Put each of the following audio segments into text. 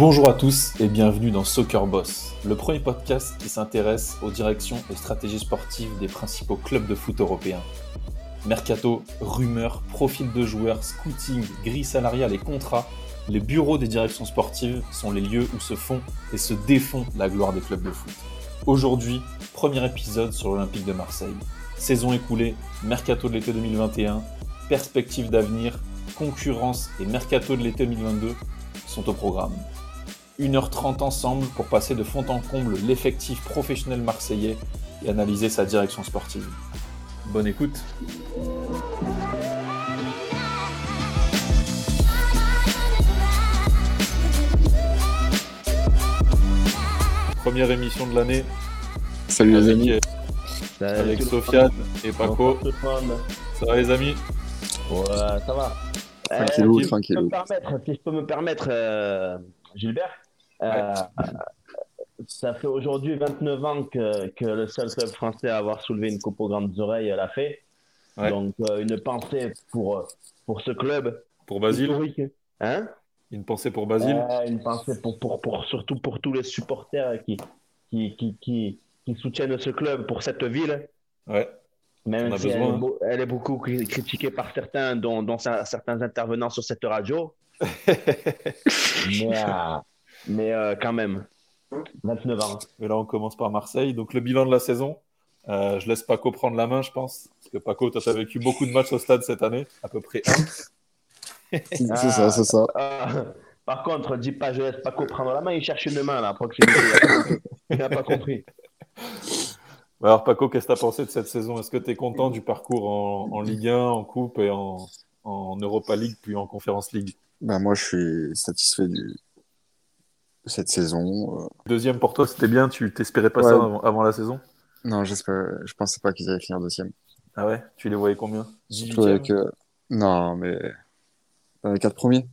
Bonjour à tous et bienvenue dans Soccer Boss, le premier podcast qui s'intéresse aux directions et stratégies sportives des principaux clubs de foot européens. Mercato, rumeurs, profils de joueurs, scouting, grilles salariales et contrats, les bureaux des directions sportives sont les lieux où se font et se défont la gloire des clubs de foot. Aujourd'hui, premier épisode sur l'Olympique de Marseille. Saison écoulée, mercato de l'été 2021, perspectives d'avenir, concurrence et mercato de l'été 2022 sont au programme. 1h30 ensemble pour passer de fond en comble l'effectif professionnel marseillais et analyser sa direction sportive. Bonne écoute. Première émission de l'année. Salut les amis. Avec Sofiane et Paco. Ça va les amis? Ouais, ça va. Tranquillou, Euh, tranquillou. Si je peux me permettre, si je peux me permettre, euh, Gilbert, euh, ça fait aujourd'hui 29 ans que, que le seul club français à avoir soulevé une coupe aux grandes oreilles l'a fait. Ouais. Donc, euh, une pensée pour, pour ce club Pour Basile. Hein? Une pensée pour Basile Euh, une pensée pour, pour, pour, surtout pour tous les supporters qui, qui, qui, qui, qui soutiennent ce club, pour cette ville. Ouais. Même si elle, est hein. beau- elle est beaucoup cri- critiquée par certains, dont, dont cer- certains intervenants sur cette radio. mais euh, mais euh, quand même, 29 ans. Et là, on commence par Marseille. Donc, le bilan de la saison. Euh, je laisse Paco prendre la main, je pense. Parce que Paco, toi, tu as vécu beaucoup de matchs au stade cette année, à peu près un. C'est ça, c'est ça. Euh, par contre, dis pas, je laisse Paco prendre la main, il cherche une main là, à proximité. Il n'a pas compris. Alors, Paco, qu'est-ce que tu as pensé de cette saison? Est-ce que tu es content du parcours en, en Ligue 1, en Coupe et en, en Europa League, puis en Conference League? Ben, moi, je suis satisfait du... cette saison. Euh, Deuxième pour toi, c'était bien. Tu t'espérais pas Ouais. ça avant, avant la saison? Non, je pensais pas qu'ils allaient finir deuxième. Ah ouais? Tu les voyais combien? Surtout 18e? avec. euh, Non, mais. Dans les quatre premiers.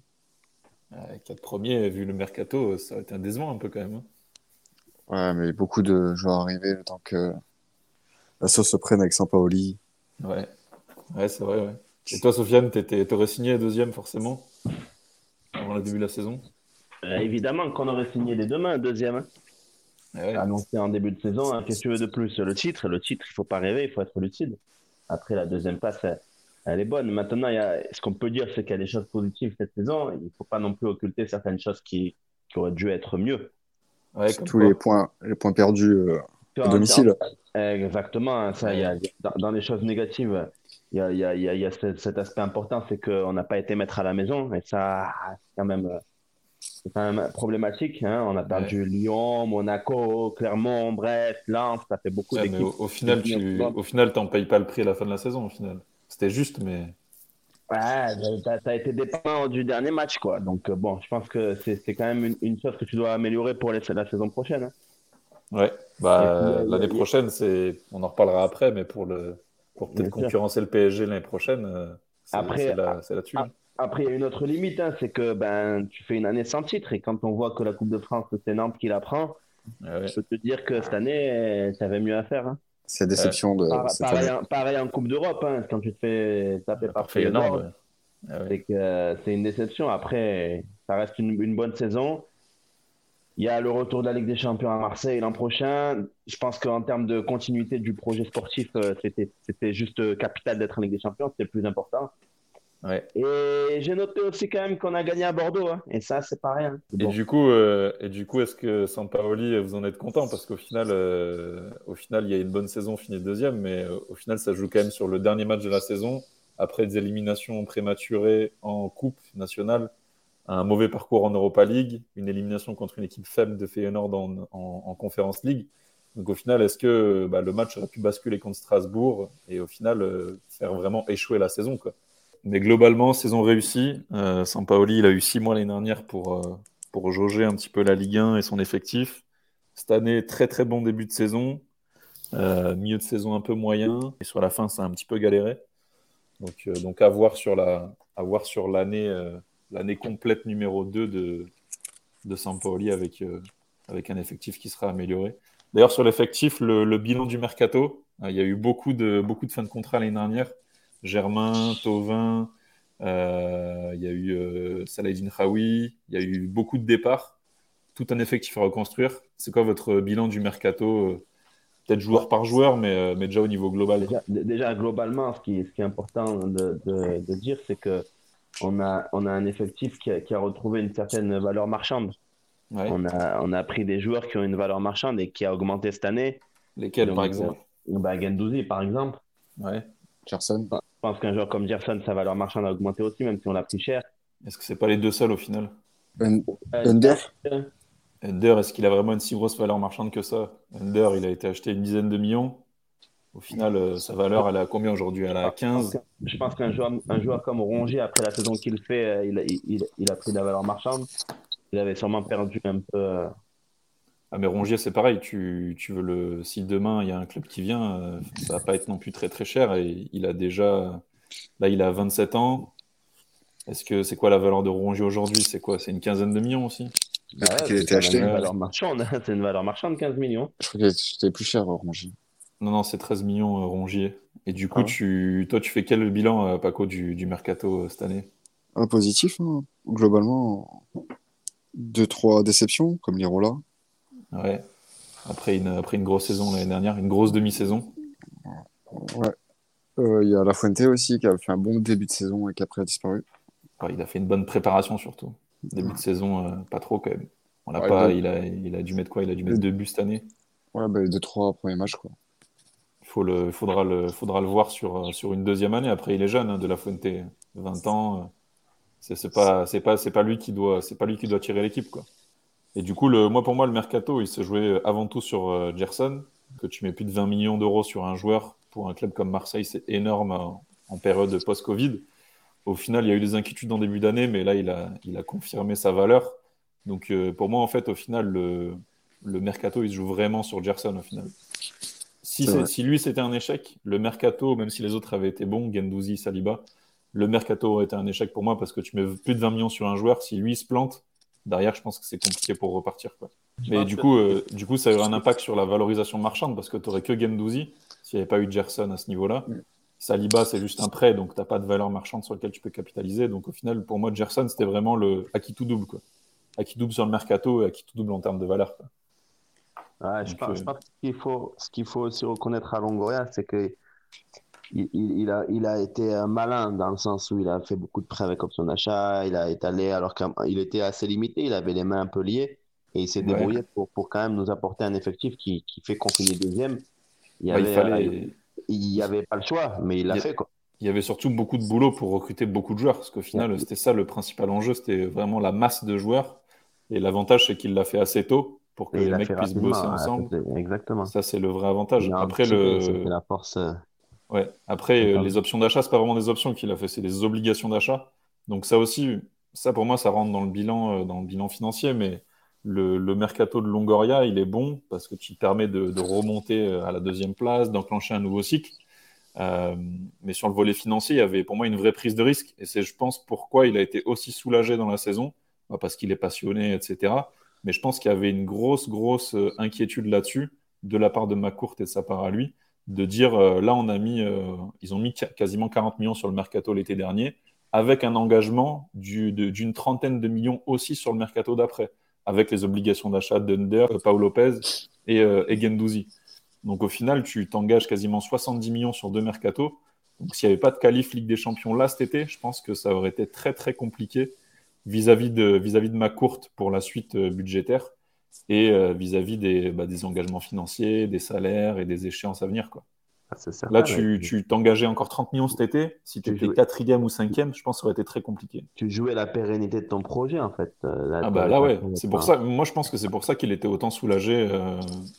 Les quatre premiers, vu le mercato, ça a été un décevant un peu quand même. hein. Ouais, mais beaucoup de joueurs arrivés le temps que la sauce se prenne avec Sampaoli. Ouais, ouais c'est vrai. Ouais. Et toi, Sofiane, t'aurais signé deuxième forcément avant le début de la saison? Euh, évidemment qu'on aurait signé les deux mains, deuxième. hein. Ouais. Annoncé en début de saison, hein, qu'est-ce que tu veux de plus? Le titre, le titre, il faut pas rêver, il faut être lucide. Après, la deuxième place, elle, elle est bonne. Maintenant, il y a, ce qu'on peut dire, c'est qu'il y a des choses positives cette saison. Il faut pas non plus occulter certaines choses qui, qui auraient dû être mieux. Ouais, Tous les points, les points perdus euh, à domicile. en- Exactement, hein, ça, il y a, dans, dans les choses négatives, il y a, il y a, il y a, il y a ce- cet aspect important, c'est qu'on n'a pas été maître à la maison, et ça, c'est quand même, euh, c'est quand même problématique. Hein. On a perdu Lyon, Monaco, Clermont, Brest, Lens, ça fait beaucoup Ouais, d'équipes. au, au final, tu au final, t'en payes pas le prix à la fin de la saison. Au final, c'était juste, mais Ouais, t'as, t'as été dépendant du dernier match, quoi. Donc, euh, bon, je pense que c'est, quand même une, une chose que tu dois améliorer pour les- la saison prochaine. hein. ouais. Bah, euh, l'année a- prochaine, c'est, on en reparlera après, mais pour le, pour peut-être concurrencer le PSG l'année prochaine, euh, c'est, là, là-dessus. Après, il y a une autre limite, hein, c'est que ben, tu fais une année sans titre. Et quand on voit que la Coupe de France, c'est Nantes qui la prend, Ouais, ouais. je peux te dire que cette année, tu avais mieux à faire. hein. C'est la déception de Par- cette pareil, année. en, pareil en Coupe d'Europe, hein, quand tu te fais taper par. Feyenoord, ouais. Ah ouais. c'est que c'est une déception. Après, ça reste une, une bonne saison. Il y a le retour de la Ligue des Champions à Marseille l'an prochain. Je pense qu'en termes de continuité du projet sportif, euh, c'était juste euh, capital d'être en Ligue des Champions, c'était le plus important. Ouais. Et j'ai noté aussi quand même qu'on a gagné à Bordeaux, hein. et ça, c'est pas rien. Et du coup, euh, et du coup, est-ce que Sampaoli, vous en êtes content? Parce qu'au final, euh, au final, il y a une bonne saison, fini deuxième, mais euh, au final, ça joue quand même sur le dernier match de la saison, après des éliminations prématurées en Coupe nationale, un mauvais parcours en Europa League, une élimination contre une équipe faible de Feyenoord en, en, en Conference League. Donc au final, est-ce que bah, le match aurait pu basculer contre Strasbourg et au final faire vraiment échouer la saison quoi? Mais globalement, saison réussie. Euh, Sampaoli, il a eu six mois l'année dernière pour, euh, pour jauger un petit peu la Ligue 1 et son effectif. Cette année, très très bon début de saison. Euh, milieu de saison un peu moyen. Et sur la fin, ça a un petit peu galéré. Donc, euh, donc à voir sur la, à voir sur l'année, l'année complète numéro 2 de, de Sampaoli avec, avec un effectif qui sera amélioré. D'ailleurs, sur l'effectif, le, bilan du mercato, il y a eu beaucoup de, beaucoup de fins de contrat l'année dernière. Germain, Tovin, euh, il y a eu euh, Saladin il y a eu beaucoup de départs. tout un effectif à reconstruire. C'est quoi votre bilan du mercato Peut-être joueur par joueur, mais, mais déjà au niveau global? Déjà, globalement, ce qui, ce qui, est important de, de, de dire, c'est que on a, on a un effectif qui a, qui a retrouvé une certaine valeur marchande. On, a, on a pris des joueurs qui ont une valeur marchande et qui a augmenté cette année. Lesquels, par exemple? bah, Gendouzi, par exemple. Ouais. Gerson. Je pense qu'un joueur comme Gerson, sa valeur marchande a augmenté aussi, même si on l'a pris cher. Est-ce que c'est pas les deux seuls au final? Under Under, est-ce qu'il a vraiment une si grosse valeur marchande que ça? Under, il a été acheté une dizaine de millions. Au final, euh, sa valeur, elle est à combien aujourd'hui? Elle est à 15 Je pense qu'un joueur, un joueur comme Rongier, après la saison qu'il fait, euh, il a, il, il, a pris de la valeur marchande. Il avait sûrement perdu un peu. Euh, ah, mais Rongier, c'est pareil. Tu, tu, veux le... Si demain, il y a un club qui vient, ça va pas être non plus très très cher. Et il a déjà. Là, il a 27 ans. Est-ce que c'est quoi la valeur de Rongier aujourd'hui? C'est quoi? C'est une quinzaine de millions aussi? Ouais, été acheté. Une valeur marchande. c'est une valeur marchande, 15 millions. Je crois qu'il était plus cher, Rongier. Non, non, c'est 13 millions, euh, Rongier. Et du coup, ah. tu... toi, tu fais quel bilan, euh, Paco, du, du mercato euh, cette année? Un positif, hein. globalement. Deux, trois déceptions, comme l'Irola. Ouais. Après une, après une grosse saison l'année dernière, une grosse demi-saison. Ouais. Il y a La Fuente aussi, qui a fait un bon début de saison et qui après a disparu. il a fait une bonne préparation surtout. Début de saison, pas trop quand même. On l'a pas, il, a, il a dû mettre quoi? Il a dû mettre deux buts cette année. Ouais, bah, deux, trois premiers matchs, quoi faut le, faudra, le, faudra le voir sur, sur une deuxième année. Après, il est jeune, hein, de la Fuente, 20 ans. C'est pas, c'est pas, c'est pas lui qui doit, c'est pas lui qui doit tirer l'équipe, quoi. Et du coup, le, moi, pour moi, le mercato, il se jouait avant tout sur euh, Gerson, que tu mets plus de 20 millions d'euros sur un joueur pour un club comme Marseille, c'est énorme en, période post-Covid. Au final, il y a eu des inquiétudes en début d'année, mais là, il a, il a confirmé sa valeur. Donc, euh, pour moi, en fait, au final, le, le mercato, il se joue vraiment sur Gerson, au final. Si, lui c'était un échec, le mercato, même si les autres avaient été bons, Gendouzi, Saliba, le mercato aurait été un échec pour moi parce que tu mets plus de 20 millions sur un joueur. Si lui se plante, derrière, je pense que c'est compliqué pour repartir. Quoi. Mais du coup, euh, du coup, ça aurait un impact sur la valorisation marchande parce que tu n'aurais que Gendouzi s'il n'y avait pas eu Gerson à ce niveau-là. Saliba, c'est juste un prêt, donc tu n'as pas de valeur marchande sur laquelle tu peux capitaliser. Donc au final, pour moi, Gerson, c'était vraiment le à qui tout double. Quoi. À qui double sur le mercato et à qui tout double en termes de valeur. Quoi je, pense, que ce qu'il faut, ce qu'il faut aussi reconnaître à Longoria, c'est que il, il, a, il a été malin dans le sens où il a fait beaucoup de prêts avec option d'achat, il a étalé alors qu'il était assez limité, il avait les mains un peu liées et il s'est débrouillé pour, pour quand même nous apporter un effectif qui, qui fait qu'on finit deuxième. Il n'y bah, avait, il, avait pas le choix, mais il l'a fait. Quoi. Il y avait surtout beaucoup de boulot pour recruter beaucoup de joueurs, parce qu'au final, c'était ça le principal enjeu, c'était vraiment la masse de joueurs. Et l'avantage, c'est qu'il l'a fait assez tôt pour que les mecs puissent bosser ensemble. Exactement. Ça, c'est le vrai avantage. Après, le... la force. Euh, ouais. Après, euh, les options d'achat, c'est pas vraiment des options qu'il a fait, c'est des obligations d'achat. Donc ça aussi, ça pour moi, ça rentre dans le bilan, euh, dans le bilan financier, mais le, le, mercato de Longoria, il est bon parce que tu te permets de, de remonter à la deuxième place, d'enclencher un nouveau cycle. Euh, mais sur le volet financier, il y avait pour moi une vraie prise de risque. Et c'est, je pense, pourquoi il a été aussi soulagé dans la saison, parce qu'il est passionné, etc. Mais je pense qu'il y avait une grosse, grosse euh, inquiétude là-dessus, de la part de McCourt et de sa part à lui, de dire euh, là, on a mis, euh, ils ont mis quasiment 40 millions sur le mercato l'été dernier, avec un engagement d'une trentaine de millions aussi sur le mercato d'après, avec les obligations d'achat d'Under, Paul Lopez et, et Gendouzi. Donc au final, tu t'engages quasiment 70 millions sur deux mercatos. Donc s'il n'y avait pas de qualif Ligue des Champions là cet été, je pense que ça aurait été très très compliqué vis-à-vis de, vis-à-vis de ma courte pour la suite euh, budgétaire et euh, vis-à-vis des, bah, des engagements financiers, des salaires et des échéances à venir. Quoi. Ah, Là, tu, tu t'engageais encore 30 millions cet été. Si tu étais quatrième ou cinquième, je pense que ça aurait été très compliqué. Tu jouais la pérennité de ton projet, en fait. Euh, ah bah là, ouais. C'est pour ça. Moi, je pense que c'est pour ça qu'il était autant soulagé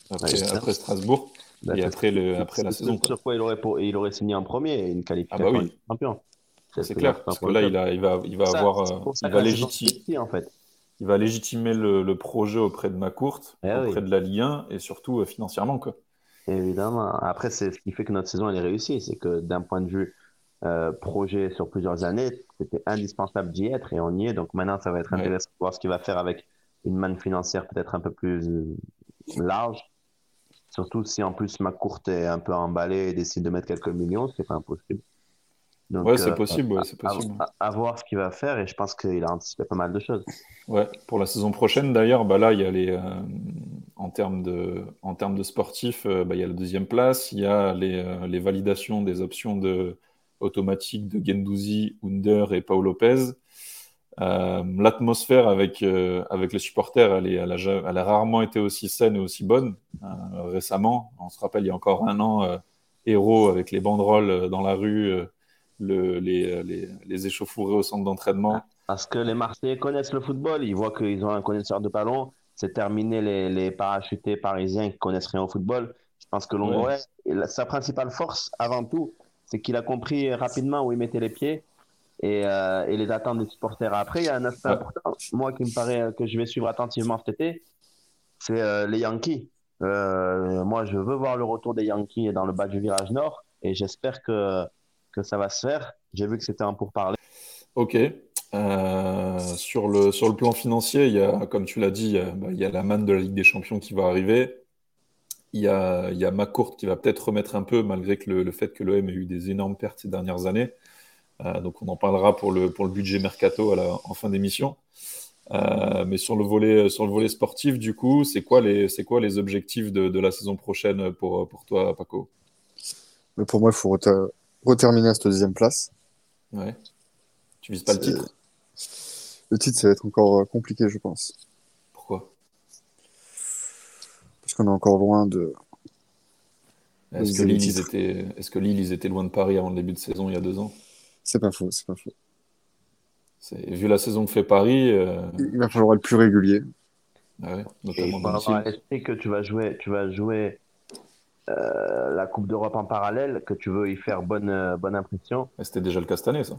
après, après, Strasbourg bah, et après, le, après la saison. Sur quoi il aurait, pour... il aurait signé en premier une qualification ah bah oui. champion. C'est clair, parce que là, il, a, il va, il va avoir, euh, il va, légitimer, en fait. Il va légitimer le, le, projet auprès de ma courte, eh auprès de la Ligue 1 et surtout euh, financièrement. Quoi. Évidemment. Après, c'est ce qui fait que notre saison elle est réussie, c'est que d'un point de vue euh, projet sur plusieurs années, c'était indispensable d'y être et on y est. Donc maintenant, ça va être intéressant de voir ce qu'il va faire avec une manne financière peut-être un peu plus large. Surtout si en plus ma courte est un peu emballée et décide de mettre quelques millions, c'est pas impossible. Donc, Ouais, c'est euh, possible, ouais, c'est à, possible. à- à voir ce qu'il va faire et je pense qu'il a anticipé pas mal de choses. Ouais, pour la saison prochaine, d'ailleurs, bah là, il y a les, euh, en termes de, en termes de sportifs, euh, bah, il y a la deuxième place, il y a les, les validations des options de, automatiques de Guendouzi, Under et Paul Lopez. Euh, l'atmosphère avec, euh, avec les supporters, elle, est, elle, a, elle a rarement été aussi saine et aussi bonne euh, récemment. On se rappelle, il y a encore un an, Héros avec les banderoles dans la rue, le, les, les, les échauffourées au centre d'entraînement. Parce que les Marseillais connaissent le football, ils voient qu'ils ont un connaisseur de ballon. C'est terminé les, les parachutés parisiens qui connaissent rien au football. Je pense que Longoria, sa principale force, avant tout, c'est qu'il a compris rapidement où il mettait les pieds et, euh, et les attentes des supporters. Après, il y a un aspect Ouais. important, moi qui me paraît euh, que je vais suivre attentivement cet été, c'est euh, les Yankees. Euh, moi, je veux voir le retour des Yankees dans le bas du virage nord et j'espère que, que ça va se faire. J'ai vu que c'était un pourparler. Ok. Euh, sur le, sur le plan financier, il y a, comme tu l'as dit, il y a, bah, il y a la manne de la Ligue des Champions qui va arriver. Il y a, il y a McCourt qui va peut-être remettre un peu, malgré que le, le fait que l'OM ait eu des énormes pertes ces dernières années. Euh, donc on en parlera pour le, pour le budget mercato à la, en fin d'émission. Euh, mais sur le volet, sur le volet sportif, du coup, c'est quoi les, c'est quoi les objectifs de, de la saison prochaine pour, pour toi, Paco? Mais pour moi, il faut reterminer à cette deuxième place. Ouais. Tu vises pas le titre? Le titre, ça va être encore euh, compliqué, je pense. Pourquoi? Parce qu'on est encore loin de. Est-ce que Lille, ils étaient, est-ce que Lille, ils étaient loin de Paris avant le début de saison il y a deux ans? C'est pas faux, c'est pas faux. C'est, vu la saison que fait Paris, euh, Il va falloir être plus régulier. ah ouais, Et notamment dans le avoir à que tu vas jouer, tu vas jouer euh, la Coupe d'Europe en parallèle, que tu veux y faire bonne, euh, bonne impression. C'était déjà le cas cette année, ça.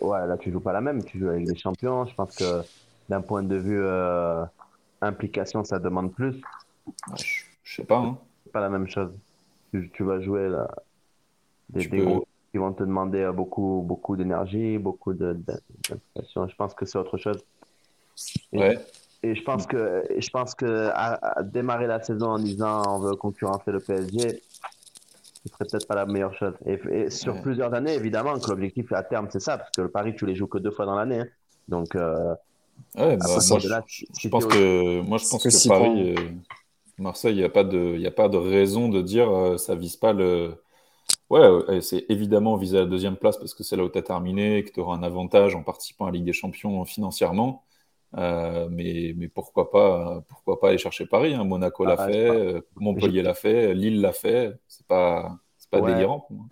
Ouais, là tu joues pas la même, tu joues avec des champions. Je pense que d'un point de vue euh, implication, ça demande plus. Ouais, je, je sais pas, hein. C'est pas la même chose. Tu, tu vas jouer là, des, Tu des peux- gros qui vont te demander beaucoup, beaucoup d'énergie, beaucoup de- de- d'implication. Je pense que c'est autre chose. Et, Ouais, et je pense que, je pense que à, à démarrer la saison en disant on veut concurrencer le PSG, ce serait peut-être pas la meilleure chose. Et, et sur Ouais. plusieurs années, évidemment, que l'objectif à terme, c'est ça, parce que le Paris, tu les joues que deux fois dans l'année. hein. Donc, euh, ouais, bah, moi, là, je- pense que, moi, je pense que Paris, euh, Marseille, il n'y a pas de, il y a pas de raison de dire euh, ça vise pas le. Ouais, c'est évidemment viser la deuxième place parce que c'est là où tu as terminé et que tu auras un avantage en participant à la Ligue des Champions financièrement. Euh, mais, mais pourquoi pas, pourquoi pas aller chercher Paris, hein. Monaco l'a Ah, fait, pas. euh, Montpellier l'a fait, Lille l'a fait. C'est pas, c'est pas Ouais. délirant moi.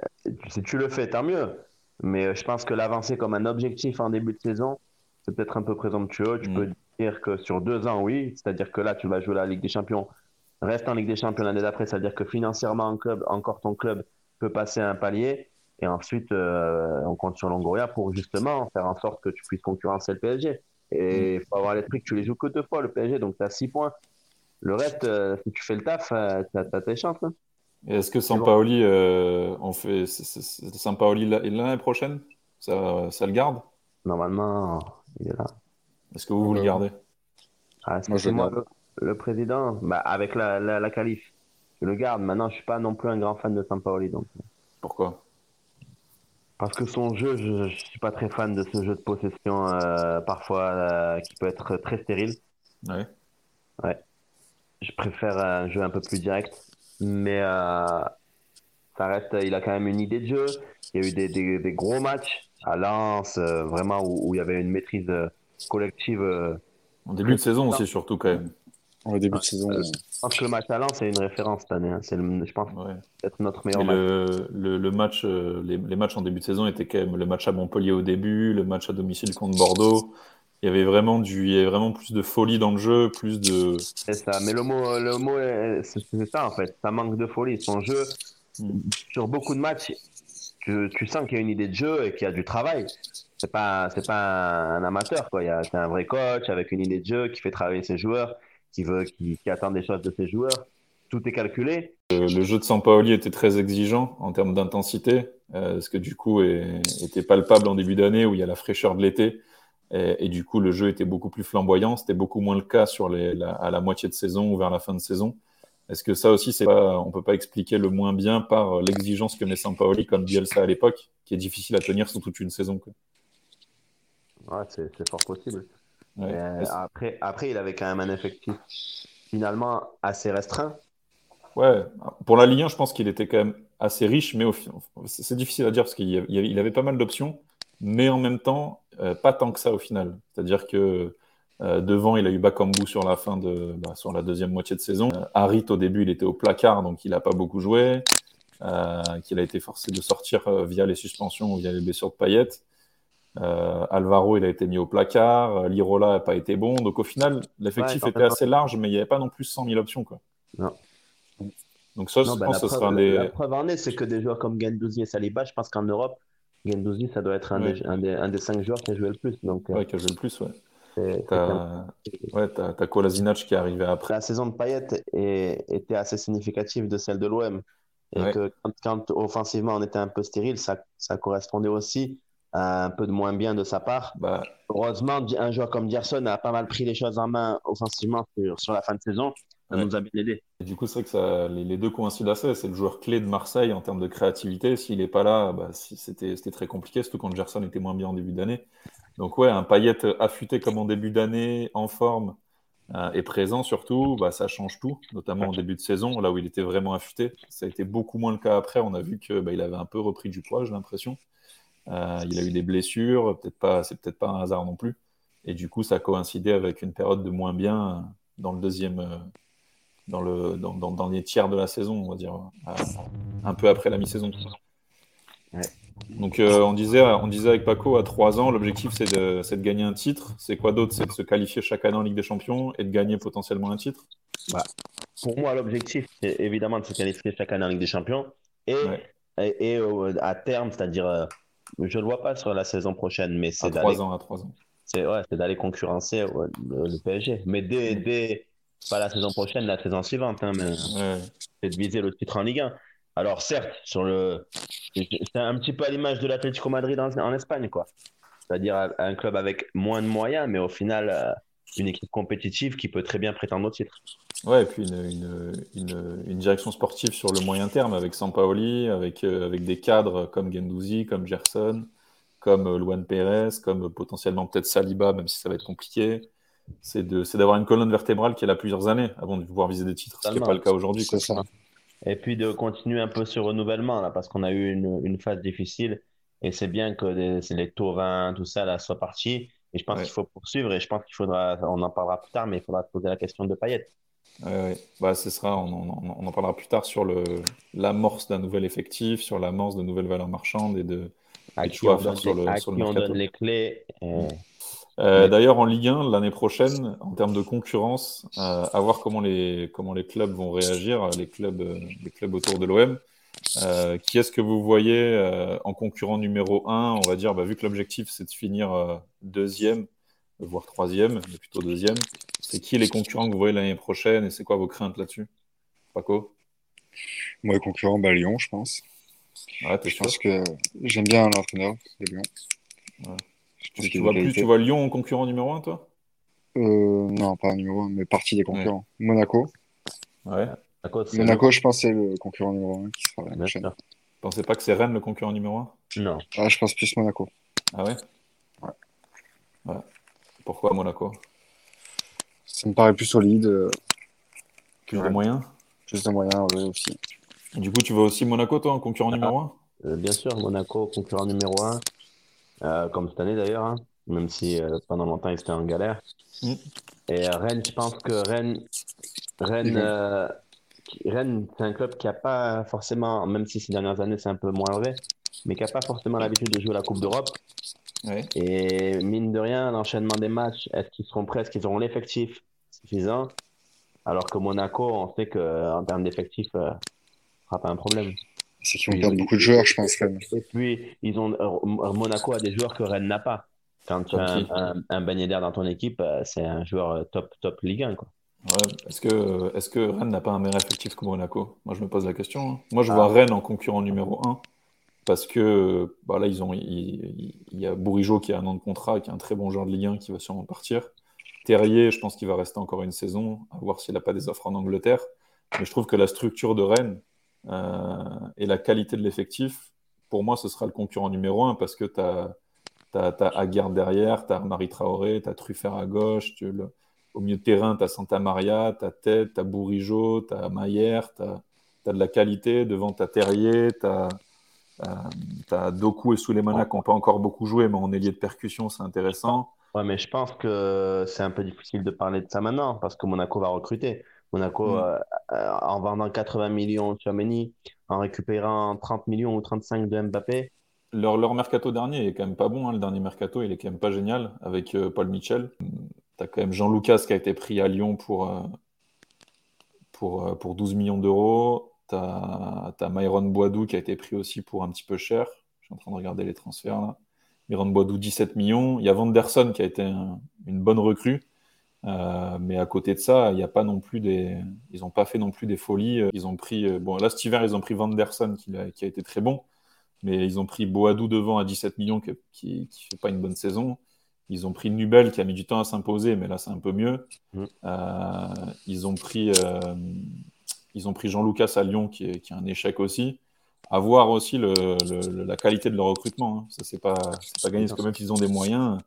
si tu le fais, tant mieux. Mais euh, je pense que l'avancer comme un objectif en début de saison, c'est peut-être un peu présomptueux. Tu Mm. peux dire que sur deux ans, oui. C'est-à-dire que là, tu vas jouer la Ligue des Champions. Reste en Ligue des Champions l'année d'après. C'est-à-dire que financièrement, en club, encore ton club peut passer un palier. Et ensuite, euh, on compte sur Longoria pour justement faire en sorte que tu puisses concurrencer le PSG. Et il faut avoir l'esprit que tu les joues que deux fois, le PSG. Donc, tu as six points. Le reste, euh, si tu fais le taf, tu as, tes chances. hein. Et Est-ce que. Sampaoli, euh, on fait, Sampaoli la- l'année prochaine, ça, ça le garde? Normalement, il est là. Est-ce que vous, vous le Euh, gardez? Ah, Moi, je moi le, le président, bah, avec la, la, la qualif. Je le garde. Maintenant, je suis pas non plus un grand fan de Sampaoli. Donc. Pourquoi? Parce que son jeu, je, je suis pas très fan de ce jeu de possession, euh, parfois euh, qui peut être très stérile. Ouais. Je préfère un jeu un peu plus direct. Mais euh, ça reste, il a quand même une idée de jeu. Il y a eu des, des, des gros matchs à Lens, vraiment, où, où il y avait une maîtrise collective. En début de saison aussi, surtout quand même. En début de saison, Euh, Je pense que le match à Lens, c'est une référence cette année. hein. C'est, le, je pense, Ouais. peut-être notre meilleur match. le, le, le match, euh, les, les matchs en début de saison étaient quand même le match à Montpellier au début, le match à domicile contre Bordeaux. Il y avait vraiment du, il y avait vraiment plus de folie dans le jeu, plus de. C'est ça, mais le mot, le mot est- c'est c'est ça en fait. Ça manque de folie. Son jeu, Mm. sur beaucoup de matchs, tu, tu sens qu'il y a une idée de jeu et qu'il y a du travail. C'est pas, c'est pas un amateur quoi. Il y a, c'est un vrai coach avec une idée de jeu qui fait travailler ses joueurs, qui veut, qui, qui attend des choses de ses joueurs. Tout est calculé. Le, jeu de Sampaoli était très exigeant en termes d'intensité, euh, ce que du coup est- était palpable en début d'année où il y a la fraîcheur de l'été. Et, et du coup, le jeu était beaucoup plus flamboyant. C'était beaucoup moins le cas sur les, la- à la moitié de saison ou vers la fin de saison. Est-ce que ça aussi, c'est pas, on peut pas expliquer le moins bien par l'exigence que met Sampaoli comme Bielsa à l'époque, qui est difficile à tenir sur toute une saison quoi. Ouais, c'est fort possible. Euh, après, après, il avait quand même un effectif finalement assez restreint. Ouais, pour la Ligue 1, je pense qu'il était quand même assez riche, mais c'est difficile à dire parce qu'il avait, pas mal d'options, mais en même temps, euh, pas tant que ça au final. C'est-à-dire que euh, devant, il a eu Bakambu sur la fin de bah, sur la deuxième moitié de saison. Harit au début, il était au placard, donc il n'a pas beaucoup joué. qu'il a été forcé de sortir via les suspensions ou via les blessures de paillettes. Euh, Alvaro, il a été mis au placard. Euh, Lirola n'a pas été bon. Donc au final, l'effectif était assez large, mais il n'y avait pas non plus 100 000 options. Quoi. Non. Donc ça, je ben, pense que ce sera un des... La preuve en est, c'est que des joueurs comme Gendouzi et Saliba, je pense qu'en Europe, Gendouzi, ça doit être un, des, un, des, un, des, cinq joueurs qui a joué le plus. Donc, euh, qui a joué le plus, ouais. T'as ouais, as, Kolasinac qui est arrivé après. La saison de Payet est, était assez significative de celle de l'OM. Et que quand, quand, offensivement on était un peu stérile, ça, ça correspondait aussi un peu de moins bien de sa part. Bah, Heureusement, un joueur comme Gerson a pas mal pris les choses en main offensivement sur, la fin de saison. Ça nous a bien aidé. Et du coup, c'est vrai que ça, les, deux coïncident assez. C'est le joueur clé de Marseille en termes de créativité. S'il n'est pas là, bah, c'était très compliqué, surtout quand Gerson était moins bien en début d'année. Donc, ouais, un paillette affûté comme en début d'année, en forme euh, et présent surtout, bah, ça change tout, notamment en début de saison, là où il était vraiment affûté. Ça a été beaucoup moins le cas après. On a vu qu'il bah, avait un peu repris du poids, j'ai l'impression. Euh, il a eu des blessures, peut-être pas, c'est peut-être pas un hasard non plus. Et du coup, ça a coïncidé avec une période de moins bien dans le deuxième, euh, dans le dans, dans, les tiers de la saison, on va dire, un peu après la mi-saison. Donc euh, on disait, on disait avec Paco à 3 ans, l'objectif c'est de, de, gagner un titre. C'est quoi d'autre? C'est de se qualifier chaque année en Ligue des Champions et de gagner potentiellement un titre? Bah, pour moi, l'objectif c'est évidemment de se qualifier chaque année en Ligue des Champions et, et, à terme, c'est-à-dire je le vois pas sur la saison prochaine, mais c'est d'aller. ans, à 3 ans. C'est ouais, d'aller concurrencer le, PSG. Mais dès, dès, pas la saison prochaine, la saison suivante, hein, mais c'est de viser le titre en Ligue 1. Alors certes, sur le, c'est un petit peu à l'image de l'Atlético Madrid en, en, Espagne, quoi. C'est-à-dire un club avec moins de moyens, mais au final euh, une équipe compétitive qui peut très bien prétendre au titre. Ouais, et puis une, une, une, direction sportive sur le moyen terme avec Sampaoli, avec, euh, avec des cadres comme Gendouzi, comme Gerson, comme euh, Luan Pérez, comme potentiellement peut-être Saliba, même si ça va être compliqué. C'est d'avoir une colonne vertébrale qui est là plusieurs années avant de pouvoir viser des titres, ce qui n'est pas le cas aujourd'hui. Et puis de continuer un peu ce renouvellement, là, parce qu'on a eu une, une phase difficile et c'est bien que les, les taurins, tout ça, là, soit parti. Et je pense qu'il faut poursuivre et je pense qu'il faudra, on en parlera plus tard, mais il faudra poser la question de Payet. Oui, bah, ce sera, on, on, en parlera plus tard sur l'amorce d'un nouvel effectif, sur l'amorce de nouvelles valeurs marchandes et de à qui on, donne, sur le, à qui on donne les clés. Euh, D'ailleurs, en Ligue 1, l'année prochaine, en termes de concurrence, euh, à voir comment les, comment les clubs vont réagir, les clubs, les clubs autour de l'OM. Euh, qui est-ce que vous voyez euh, en concurrent numéro 1 On va dire, bah, vu que l'objectif c'est de finir euh, deuxième, voire troisième, mais plutôt deuxième, c'est qui les concurrents que vous voyez l'année prochaine et c'est quoi vos craintes là-dessus? Paco? Moi, les concurrents, bah, Lyon, je pense. Ouais, je pense que j'aime bien l'entraîneur de Lyon. Tu, vois plus, tu vois Lyon en concurrent numéro 1, toi? Non, pas numéro 1, mais partie des concurrents. Monaco. Ouais. Monaco, je pense, c'est le concurrent numéro 1 qui sera la prochaine. Vous pensez pas que c'est Rennes le concurrent numéro 1 Non. Ah, je pense plus Monaco. Ah ouais Ouais. Pourquoi Monaco? Ça me paraît plus solide. Euh, plus de moyens? Plus de moyens, oui, aussi. du coup, tu veux aussi Monaco, toi, en concurrent ah. numéro 1 euh, Bien sûr, Monaco, concurrent numéro 1. Euh, comme cette année d'ailleurs, hein. même si pendant longtemps ils étaient en galère. Mm. Et Rennes, je pense que Rennes, Rennes, Rennes, c'est un club qui n'a pas forcément, même si ces dernières années c'est un peu moins vrai, mais qui n'a pas forcément l'habitude de jouer la Coupe d'Europe. Et mine de rien, l'enchaînement des matchs, est-ce qu'ils seront prêts, est-ce qu'ils auront l'effectif suffisant? Alors que Monaco, on sait qu'en termes d'effectif, euh, ce ne sera pas un problème. C'est qu'ils ont beaucoup de joueurs, je pense. Et puis, ils ont, euh, Monaco a des joueurs que Rennes n'a pas. Quand tu as un, un, d'air dans ton équipe, euh, c'est un joueur top, top Ligue 1. Quoi. Est-ce que, est que Rennes n'a pas un meilleur effectif que Monaco? Moi, je me pose la question. Hein. Moi, je vois ah. Rennes en concurrent numéro 1 parce que bah là, ils ont, il, y a Bourigeau qui a un an de contrat, qui est un très bon joueur de Ligue 1 qui va sûrement partir. Terrier, je pense qu'il va rester encore une saison, à voir s'il n'a pas des offres en Angleterre. Mais je trouve que la structure de Rennes et la qualité de l'effectif, pour moi, ce sera le concurrent numéro un parce que tu as, Aguerre derrière, tu as Marie Traoré, tu as Truffert à gauche, au milieu de terrain, tu as Santa Maria, tu as Tête, tu as Bourigeau, tu as Maillère, tu as, as, de la qualité. Devant, tu as Terrier, tu as, as, Doku et Souleymana qui n'ont pas encore beaucoup joué, mais en ailier de percussion, c'est intéressant. Ouais, mais je pense que c'est un peu difficile de parler de ça maintenant parce que Monaco va recruter. Monaco, mm. euh, euh, en vendant 80 millions sur Meni, en récupérant 30 millions ou 35 de Mbappé. Leur, leur mercato dernier est quand même pas bon. Hein. Le dernier mercato, il est quand même pas génial avec euh, Paul Mitchell. Tu as quand même Jean Lucas qui a été pris à Lyon pour, pour, pour 12 millions d'euros. Tu as, as, Myron Boidou qui a été pris aussi pour un petit peu cher. Je suis en train de regarder les transferts là. Myron Boidou, 17 millions. Il y a Vanderson qui a été une bonne recrue. Euh, mais à côté de ça, il n'y a pas non plus des. Ils n'ont pas fait non plus des folies. Ils ont pris. Euh, bon, là, cet hiver, ils ont pris Vanderson qui a, qui a été très bon. Mais ils ont pris Boadou devant à 17 millions qui ne fait pas une bonne saison. Ils ont pris Nubel qui a mis du temps à s'imposer, mais là, c'est un peu mieux. Mm. Euh, ils ont pris. Ils ont pris Jean-Lucas à Lyon qui est, qui est, un échec aussi. À voir aussi le, la qualité de leur recrutement. Hein. Ça, c'est pas, pas gagné parce que même s'ils ont des moyens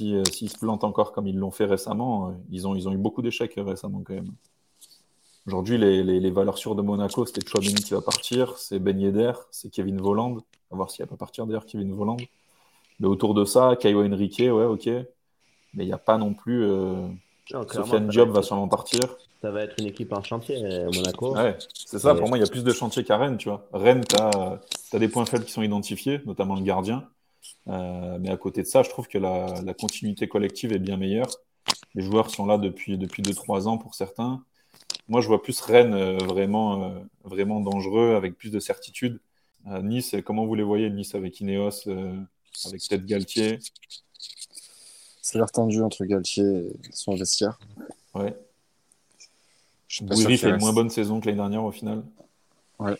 euh, s'ils se plantent encore comme ils l'ont fait récemment, euh, ils, ont, ils ont eu beaucoup d'échecs récemment quand même. Aujourd'hui, les, les, valeurs sûres de Monaco, c'était Chouameni qui va partir, c'est Ben Yedder, c'est Kevin Voland. À voir s'il va pas partir d'ailleurs, Kevin Voland. Mais autour de ça, Caio Henrique, ouais, ok. Mais il n'y a pas non plus. Euh... Sofiane Diop va sûrement partir. Ça va être une équipe en chantier, euh, Monaco. Ouais, c'est ça. Pour moi, il y a plus de chantier qu'à Rennes, tu vois. Rennes, tu as, as, des points faibles qui sont identifiés, notamment le gardien. Euh, mais à côté de ça, je trouve que la, la, continuité collective est bien meilleure. Les joueurs sont là depuis 2-3 depuis ans pour certains. Moi, je vois plus Rennes euh, vraiment, euh, vraiment dangereux, avec plus de certitude. nice, comment vous les voyez Nice avec Ineos, avec peut-être Galtier? Ça a l'air tendu entre Galtier et son vestiaire. Ouais. Bouiri fait une moins bonne saison que l'année dernière au final. Ouais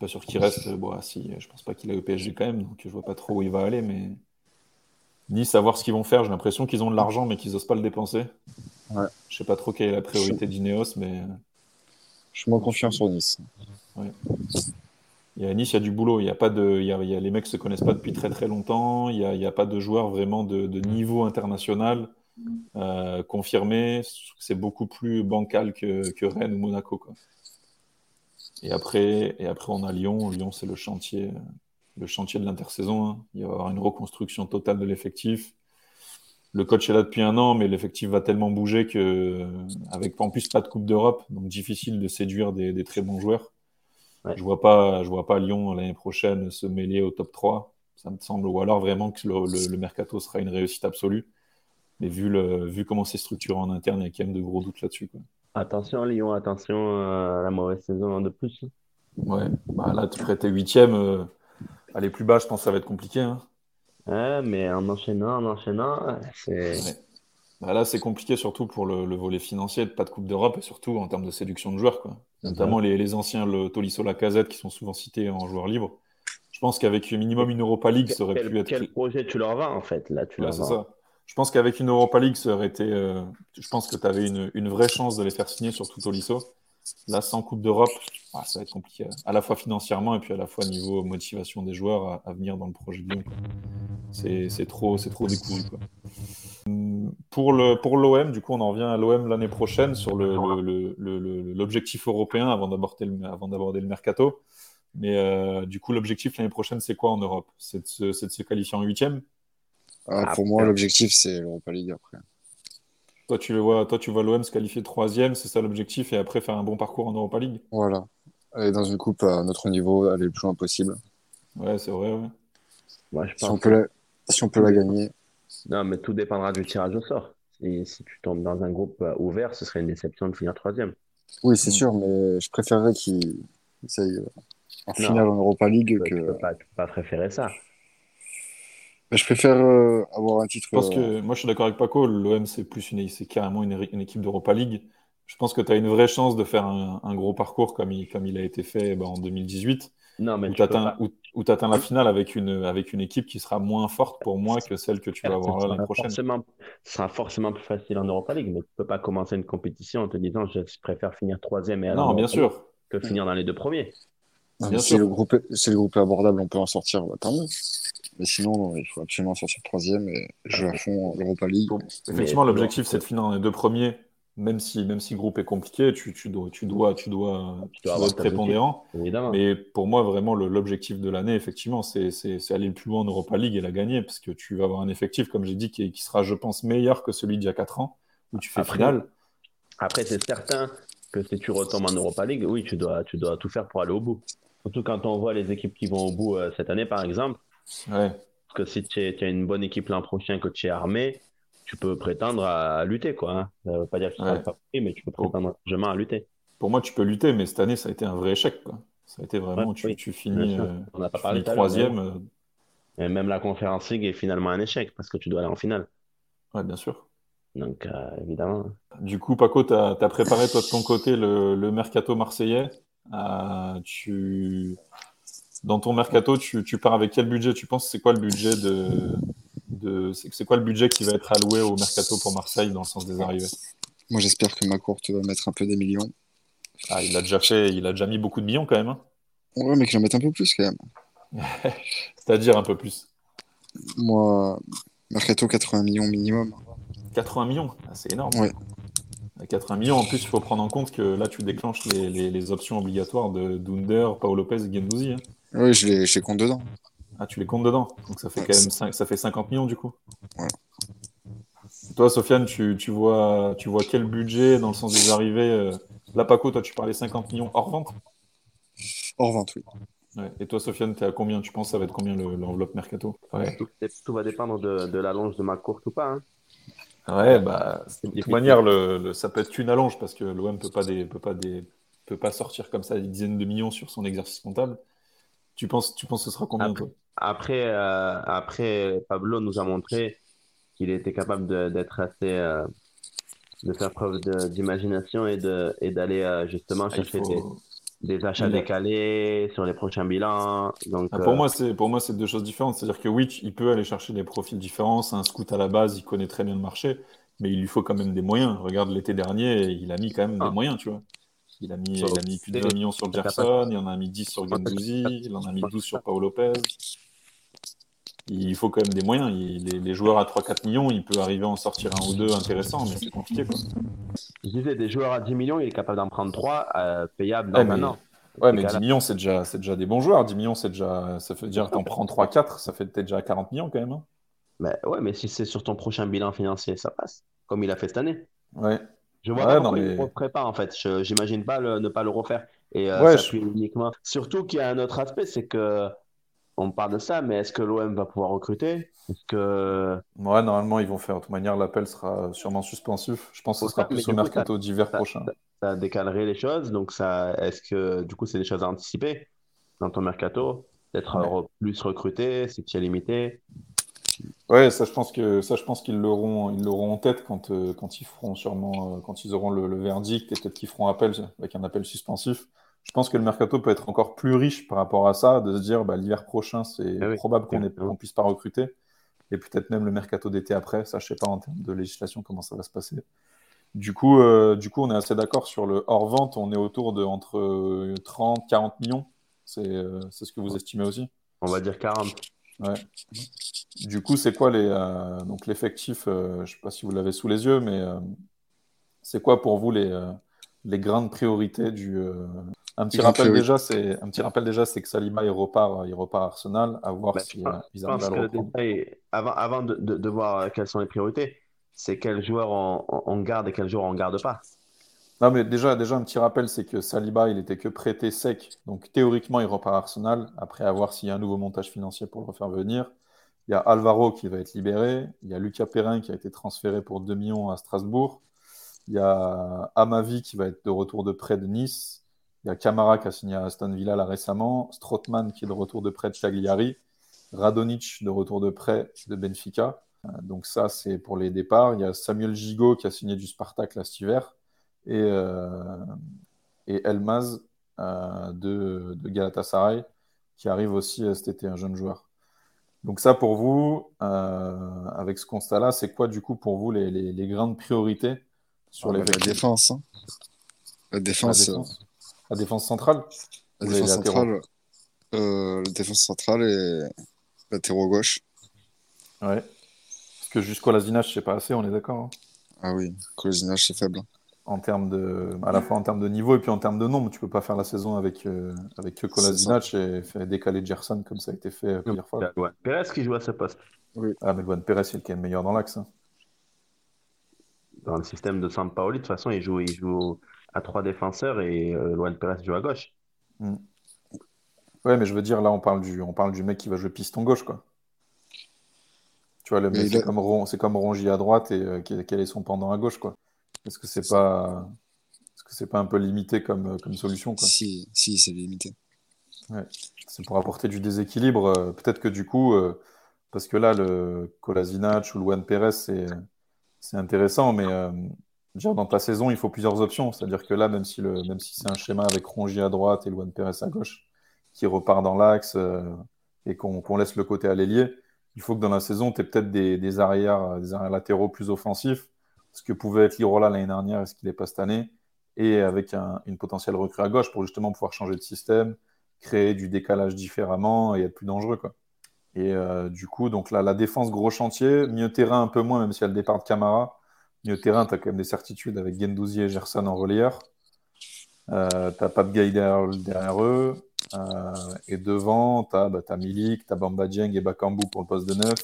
pas sûr qu'il reste. Bon, ah, si, je pense pas qu'il a au PSG quand même, donc je vois pas trop où il va aller. Mais ni savoir ce qu'ils vont faire. J'ai l'impression qu'ils ont de l'argent, mais qu'ils osent pas le dépenser. Ouais. Je sais pas trop quelle est la priorité d'Ineos, mais. Je suis moins confiant sur Nice. Ouais. Il y a Nice, il y a du boulot. Il y a pas de, il y a, les mecs se connaissent pas depuis très très longtemps. Il n'y a, il y a, pas de joueurs vraiment de, de niveau international euh, confirmé. C'est beaucoup plus bancal que, que Rennes ou Monaco. Quoi. Et après, et après, on a Lyon. Lyon, c'est le chantier, le chantier de l'intersaison. Hein. Il va y avoir une reconstruction totale de l'effectif. Le coach est là depuis un an, mais l'effectif va tellement bouger que, avec en plus pas de Coupe d'Europe, donc difficile de séduire des, des très bons joueurs. Je vois pas, je vois pas Lyon l'année prochaine se mêler au top 3. Ça me semble, ou alors vraiment que le, le, mercato sera une réussite absolue. Mais vu, le, vu comment c'est structuré en interne, il y a quand même de gros doutes là-dessus. Attention Lyon, attention à la mauvaise saison de plus. Ouais, bah là tu prêtais huitième, euh, aller plus bas, je pense que ça va être compliqué. Hein. Ouais, mais en enchaînant, en enchaînant, c'est. Bah là, c'est compliqué surtout pour le, volet financier, pas de Coupe d'Europe et surtout en termes de séduction de joueurs. Quoi. Notamment les, les, anciens, le Tolisso Lacazette, qui sont souvent cités en joueurs libres. Je pense qu'avec minimum une Europa League, ça aurait pu être. Quel projet tu leur vends en fait Là, tu leur. Ça. Je pense qu'avec une Europa League, ça aurait été. Euh, je pense que tu avais une, vraie chance de les faire signer, surtout Tolisso. Là, sans Coupe d'Europe, ah, ça va être compliqué, à la fois financièrement et puis à la fois niveau motivation des joueurs à, venir dans le projet de Lyon. C'est trop, trop décousu. Quoi. Pour l'OM, du coup, on en revient à l'OM l'année prochaine sur l'objectif européen avant d'aborder le, le mercato. Mais euh, du coup, l'objectif l'année prochaine, c'est quoi en Europe? C'est de, se qualifier en huitième? Ah, pour moi, l'objectif, c'est l'Europa League après. Toi, tu le vois, toi, tu vois l'OM se qualifier troisième, c'est ça l'objectif, et après faire un bon parcours en Europa League. Voilà. Aller dans une coupe à notre niveau, aller le plus loin possible. Ouais, c'est vrai. Ouais. je si, on peut la... si on peut la gagner. Non, mais tout dépendra du tirage au sort. Et si tu tombes dans un groupe euh, ouvert, ce serait une déception de finir troisième. Oui, c'est mm. sûr, mais je préférerais qu'il essaye euh, en finale en Europa League que. Tu peux pas, peux pas préférer ça. Je préfère euh, avoir un titre. Je pense que euh, moi, je suis d'accord avec Paco. L'OM, c'est plus une, c'est carrément une, une équipe d'Europa League. Je pense que tu as une vraie chance de faire un, un, gros parcours comme il, comme il a été fait bah, en 2018. Non, mais tu, où tu atteins la finale avec une, avec une équipe qui sera moins forte pour moi que celle que tu vas avoir l'année prochaine. Forcément, ce sera forcément plus facile en Europa League, mais tu peux pas commencer une compétition en te disant je préfère finir troisième et non, bien sûr. que finir dans les deux premiers. si, le groupe est, si le groupe est abordable, on peut en sortir, bah, tant mieux. Mais sinon, il faut absolument sortir troisième et jouer à fond l'Europa League. effectivement, l'objectif, c'est de finir dans les deux premiers même si, même si le groupe est compliqué, tu, tu dois, tu dois, tu dois, tu dois, être prépondérant. Mais pour moi, vraiment, l'objectif de l'année, effectivement, c'est aller le plus loin en Europa League et la gagner, parce que tu vas avoir un effectif, comme j'ai dit, qui, qui, sera, je pense, meilleur que celui d'il y a 4 ans, où tu fais après, finale. Après, c'est certain que si tu retombes en Europa League, oui, tu dois, tu dois tout faire pour aller au bout. Surtout quand on voit les équipes qui vont au bout euh, cette année, par exemple. Ouais. Parce que si tu as une bonne équipe l'an prochain, que tu es armé, tu peux prétendre à, lutter, quoi. Hein. Ça veut pas dire que tu ouais. mais tu peux prétendre largement à lutter. Pour moi, tu peux lutter, mais cette année, ça a été un vrai échec, quoi. Ça a été vraiment, tu, tu, finis, euh, On pas parlé troisième. Euh. Et même la conférence League est finalement un échec, parce que tu dois aller en finale. Ouais, bien sûr. Donc, euh, évidemment. Du coup, Paco, tu as, préparé, toi, de ton côté, le, le mercato marseillais. tu... Dans ton mercato, tu, tu pars avec quel budget? Tu penses c'est quoi le budget de, c'est quoi le budget qui va être alloué au mercato pour Marseille dans le sens des arrivées? Moi, j'espère que Macourte va mettre un peu des millions. Ah, il a déjà fait, il a déjà mis beaucoup de millions quand même. Hein. ouais, mais qu'il en mette un peu plus quand même. C'est-à-dire un peu plus? Moi, mercato 80 millions minimum. 80 millions, ah, c'est énorme. Ouais. 80 millions, en plus, il faut prendre en compte que là, tu déclenches les, options obligatoires de Dunder, Paolo Lopez et Gendouzi. Hein. Oui, je les, je les compte dedans. Ah, tu les comptes dedans. Donc ça fait quand même ça fait 50 millions du coup. Toi, Sofiane, tu, tu, vois, tu vois quel budget dans le sens des arrivées euh... Là, Paco, toi, tu parlais 50 millions hors vente Hors vente, oui. Et toi, Sofiane, tu es à combien? Tu penses que ça va être combien l'enveloppe mercato? Tout, va dépendre de, de l'allonge de ma courte ou pas. Hein. Ouais, bah, de toute manière, le, ça peut être qu'une allonge parce que l'OM peut pas des, peut pas des, peut pas sortir comme ça des dizaines de millions sur son exercice comptable. Tu penses, tu penses que ce sera combien après, après, euh, après, Pablo nous a montré qu'il était capable d'être assez, euh, de faire preuve d'imagination et de et d'aller euh, justement ah, chercher des, achats décalés sur les prochains bilans. Donc, ah, pour moi, c'est pour moi c'est deux choses différentes. C'est-à-dire que Witch, il peut aller chercher des profils différents. C'est un scout à la base, il connaît très bien le marché, mais il lui faut quand même des moyens. Regarde l'été dernier, il a mis quand même des ah. moyens, tu vois. Il a mis, il a mis plus de 2 millions sur Gerson, il en a mis 10 sur Gendouzi, il en a mis 12 sur Paolo Lopez. Il faut quand même des moyens. les, joueurs à 3-4 millions, il peut arriver à en sortir un ou deux intéressants, mais c'est compliqué. Quoi. Je disais, des joueurs à 10 millions, il est capable d'en prendre 3 euh, payables dans un an. Ouais, mais 10 millions, c'est déjà, déjà des bons joueurs. 10 millions, c'est déjà, ça veut dire que t'en prends 3-4, ça fait peut-être déjà 40 millions quand même. Hein. Mais, ouais, mais si c'est sur ton prochain bilan financier, ça passe, comme il a fait cette année. Ouais. Je vois pas pourquoi il ne referait pas en fait. J'imagine pas ne pas le refaire. Et euh, uniquement. Surtout qu'il y a un autre aspect, c'est que on parle de ça, mais est-ce que l'OM va pouvoir recruter? Est-ce que ouais, normalement ils vont faire. De toute manière, l'appel sera sûrement suspensif. Je pense que ce sera plus au mercato d'hiver prochain. Ça, décalerait les choses, donc ça. Est-ce que du coup c'est des choses à anticiper dans ton mercato? D'être plus recruté, c'est limité? Ouais, ça je pense que ça je pense qu'ils l'auront ils l'auront en tête quand euh, quand ils feront sûrement euh, quand ils auront le, verdict et peut-être qu'ils feront appel avec un appel suspensif. Je pense que le mercato peut être encore plus riche par rapport à ça, de se dire bah, l'hiver prochain c'est ah probable qu'on ne puisse pas recruter et peut-être même le mercato d'été après. Ça je sais pas en termes de législation comment ça va se passer. Du coup, euh, du coup, on est assez d'accord sur le hors vente. On est autour de entre 30 40 millions. C'est ce que vous estimez aussi On va dire 40. Ouais. Du coup, c'est quoi les, euh, donc l'effectif euh, Je ne sais pas si vous l'avez sous les yeux, mais euh, c'est quoi pour vous les, les grandes priorités du un petit, rappel déjà, c'est, un petit rappel déjà, c'est que Saliba il repart, il repart à Arsenal, à voir bah, si ils arrivent à le Avant, avant de, de, voir quelles sont les priorités, c'est quel joueur on, on, garde et quel joueur on garde pas. Non, mais déjà, déjà un petit rappel, c'est que Saliba, il était que prêté sec. Donc théoriquement, il repart à Arsenal. Après, à voir s'il y a un nouveau montage financier pour le refaire venir. Il y a Alvaro qui va être libéré. Il y a Lucas Perrin qui a été transféré pour 2 millions à Strasbourg. Il y a Amavi qui va être de retour de près de Nice. Il y a Camara qui a signé à Aston Villa là récemment. Strootman qui est de retour de près de Chagliari. Radonic de retour de près de Benfica. Donc ça, c'est pour les départs. Il y a Samuel Gigot qui a signé du Spartak là cet hiver et, euh, et Elmaz euh, de, de, Galatasaray qui arrive aussi cet été, un jeune joueur. Donc ça, pour vous, avec ce constat-là, c'est quoi du coup pour vous les, les, grandes priorités sur ah, les bah, La défense. Hein. La défense. La défense, centrale La défense centrale, la défense centrale et latéraux gauche. Ouais. Parce que jusqu'au Lazinage, c'est pas assez, on est d'accord hein Ah oui, Lazinage, c'est faible. En termes de, à la fois en termes de niveau et puis en termes de nombre, tu peux pas faire la saison avec, euh, avec que Kolasinac et faire décaler Gerson comme ça a été fait euh, plusieurs fois. Ouais. Pérez qui joue à ce poste. Oui. Ah, mais Luan Pérez, c'est le meilleur dans l'axe. Hein. Dans le système de Sampaoli, de toute façon, il joue, il joue à trois défenseurs et euh, Luan Pérez joue à gauche. Mm. Ouais, mais je veux dire, là, on parle du, on parle du mec qui va jouer piston gauche, quoi. Tu vois, le mec, c'est comme, c'est comme Rongi à droite et euh, quel est son pendant à gauche, quoi. Est-ce que c'est pas, est-ce que c'est pas un peu limité comme, euh, comme solution, quoi? Si, si, c'est limité. Ouais. C'est pour apporter du déséquilibre. Euh, peut-être que du coup, parce que là, le Kolasinac ou Luan Pérez, c'est, c'est intéressant, mais dire, dans ta saison, il faut plusieurs options. C'est-à-dire que là, même si, le, même si c'est un schéma avec Rongi à droite et Luan Pérez à gauche, qui repart dans l'axe euh, et qu'on laisse le côté à l'ailier, il faut que dans la saison, tu aies peut-être des, arrières, des arrières latéraux plus offensifs, ce que pouvait être Lirola l'année dernière et ce qu'il n'est pas cette année, et avec une potentielle recrue à gauche pour justement pouvoir changer de système, créer du décalage différemment et être plus dangereux. Quoi. Et euh, du coup, donc là, la défense, gros chantier, mieux terrain un peu moins, même a le départ de Camara. Mieux terrain, tu as quand même des certitudes avec Gendouzi et Gerson en relayeur. Euh, tu as Pape Gay derrière, eux. Euh, et devant, tu as, bah, Milik, tu as Bamba Dieng et Bakambu pour le poste de neuf.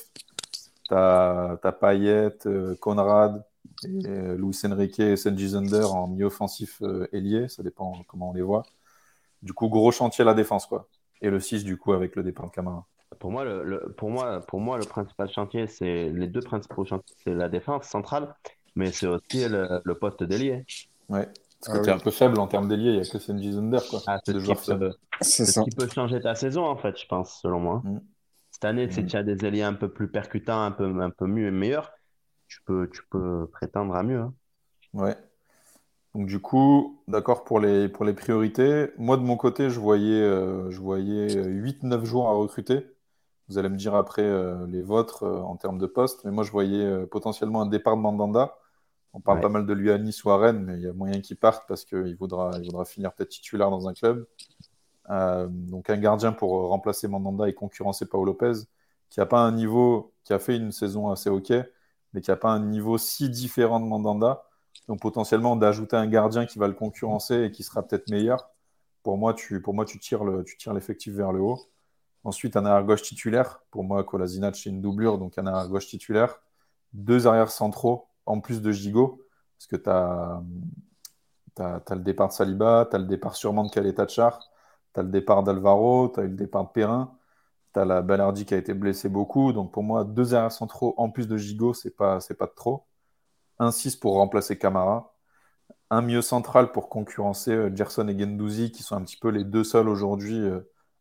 Tu as, Payet, euh, Conrad, et, euh, Luis Enrique et Senji Zender en mi-offensif ailier. Ça dépend comment on les voit. Du coup, gros chantier à la défense. quoi. Et le 6, du coup, avec le départ de Camara. Pour moi, le, pour, moi, pour moi, le principal chantier, c'est les deux principaux chantiers, c'est la défense centrale, mais c'est aussi le, poste d'ailier. Ouais. Parce que ah, un peu faible en termes d'ailier, il n'y a que Senji Zunder. Quoi. Ah, c'est ce qui peut changer ta saison, en fait, je pense, selon moi. Mm. Cette année, si mm. tu as des ailiers un peu plus percutants, un peu, un peu mieux et meilleurs, tu peux, tu peux prétendre à mieux. Hein. Ouais. Donc, du coup, d'accord pour les, pour les priorités. Moi, de mon côté, je voyais, euh, je voyais 8-9 jours à recruter. Vous allez me dire après euh, les vôtres euh, en termes de poste. Mais moi, je voyais potentiellement un départ de Mandanda on parle pas mal de lui à Nice ou à Rennes, mais il y a moyen qu'il parte parce qu'il voudra, il voudra finir peut-être titulaire dans un club. Euh, donc un gardien pour remplacer Mandanda et concurrencer Paolo Lopez, qui n'a pas un niveau, qui a fait une saison assez ok, mais qui n'a pas un niveau si différent de Mandanda. Donc potentiellement d'ajouter un gardien qui va le concurrencer et qui sera peut-être meilleur. Pour moi, tu, tires l'effectif vers le haut. Ensuite, un arrière gauche titulaire. Pour moi, Kolasinac, c'est une doublure, donc un arrière gauche titulaire. Deux arrières centraux en plus de Gigot, parce que tu as, le départ de Saliba, tu as le départ sûrement de Kaletachar, tu as le départ d'Alvaro, tu as eu le départ de Perrin, tu la Ballardi qui a été blessé beaucoup. Donc pour moi, deux arrières centraux en plus de Gigot, c'est pas, pas de trop. Un 6 pour remplacer Camara. Un mieux central pour concurrencer euh, Gerson et Gendouzi, qui sont un petit peu les deux seuls aujourd'hui euh,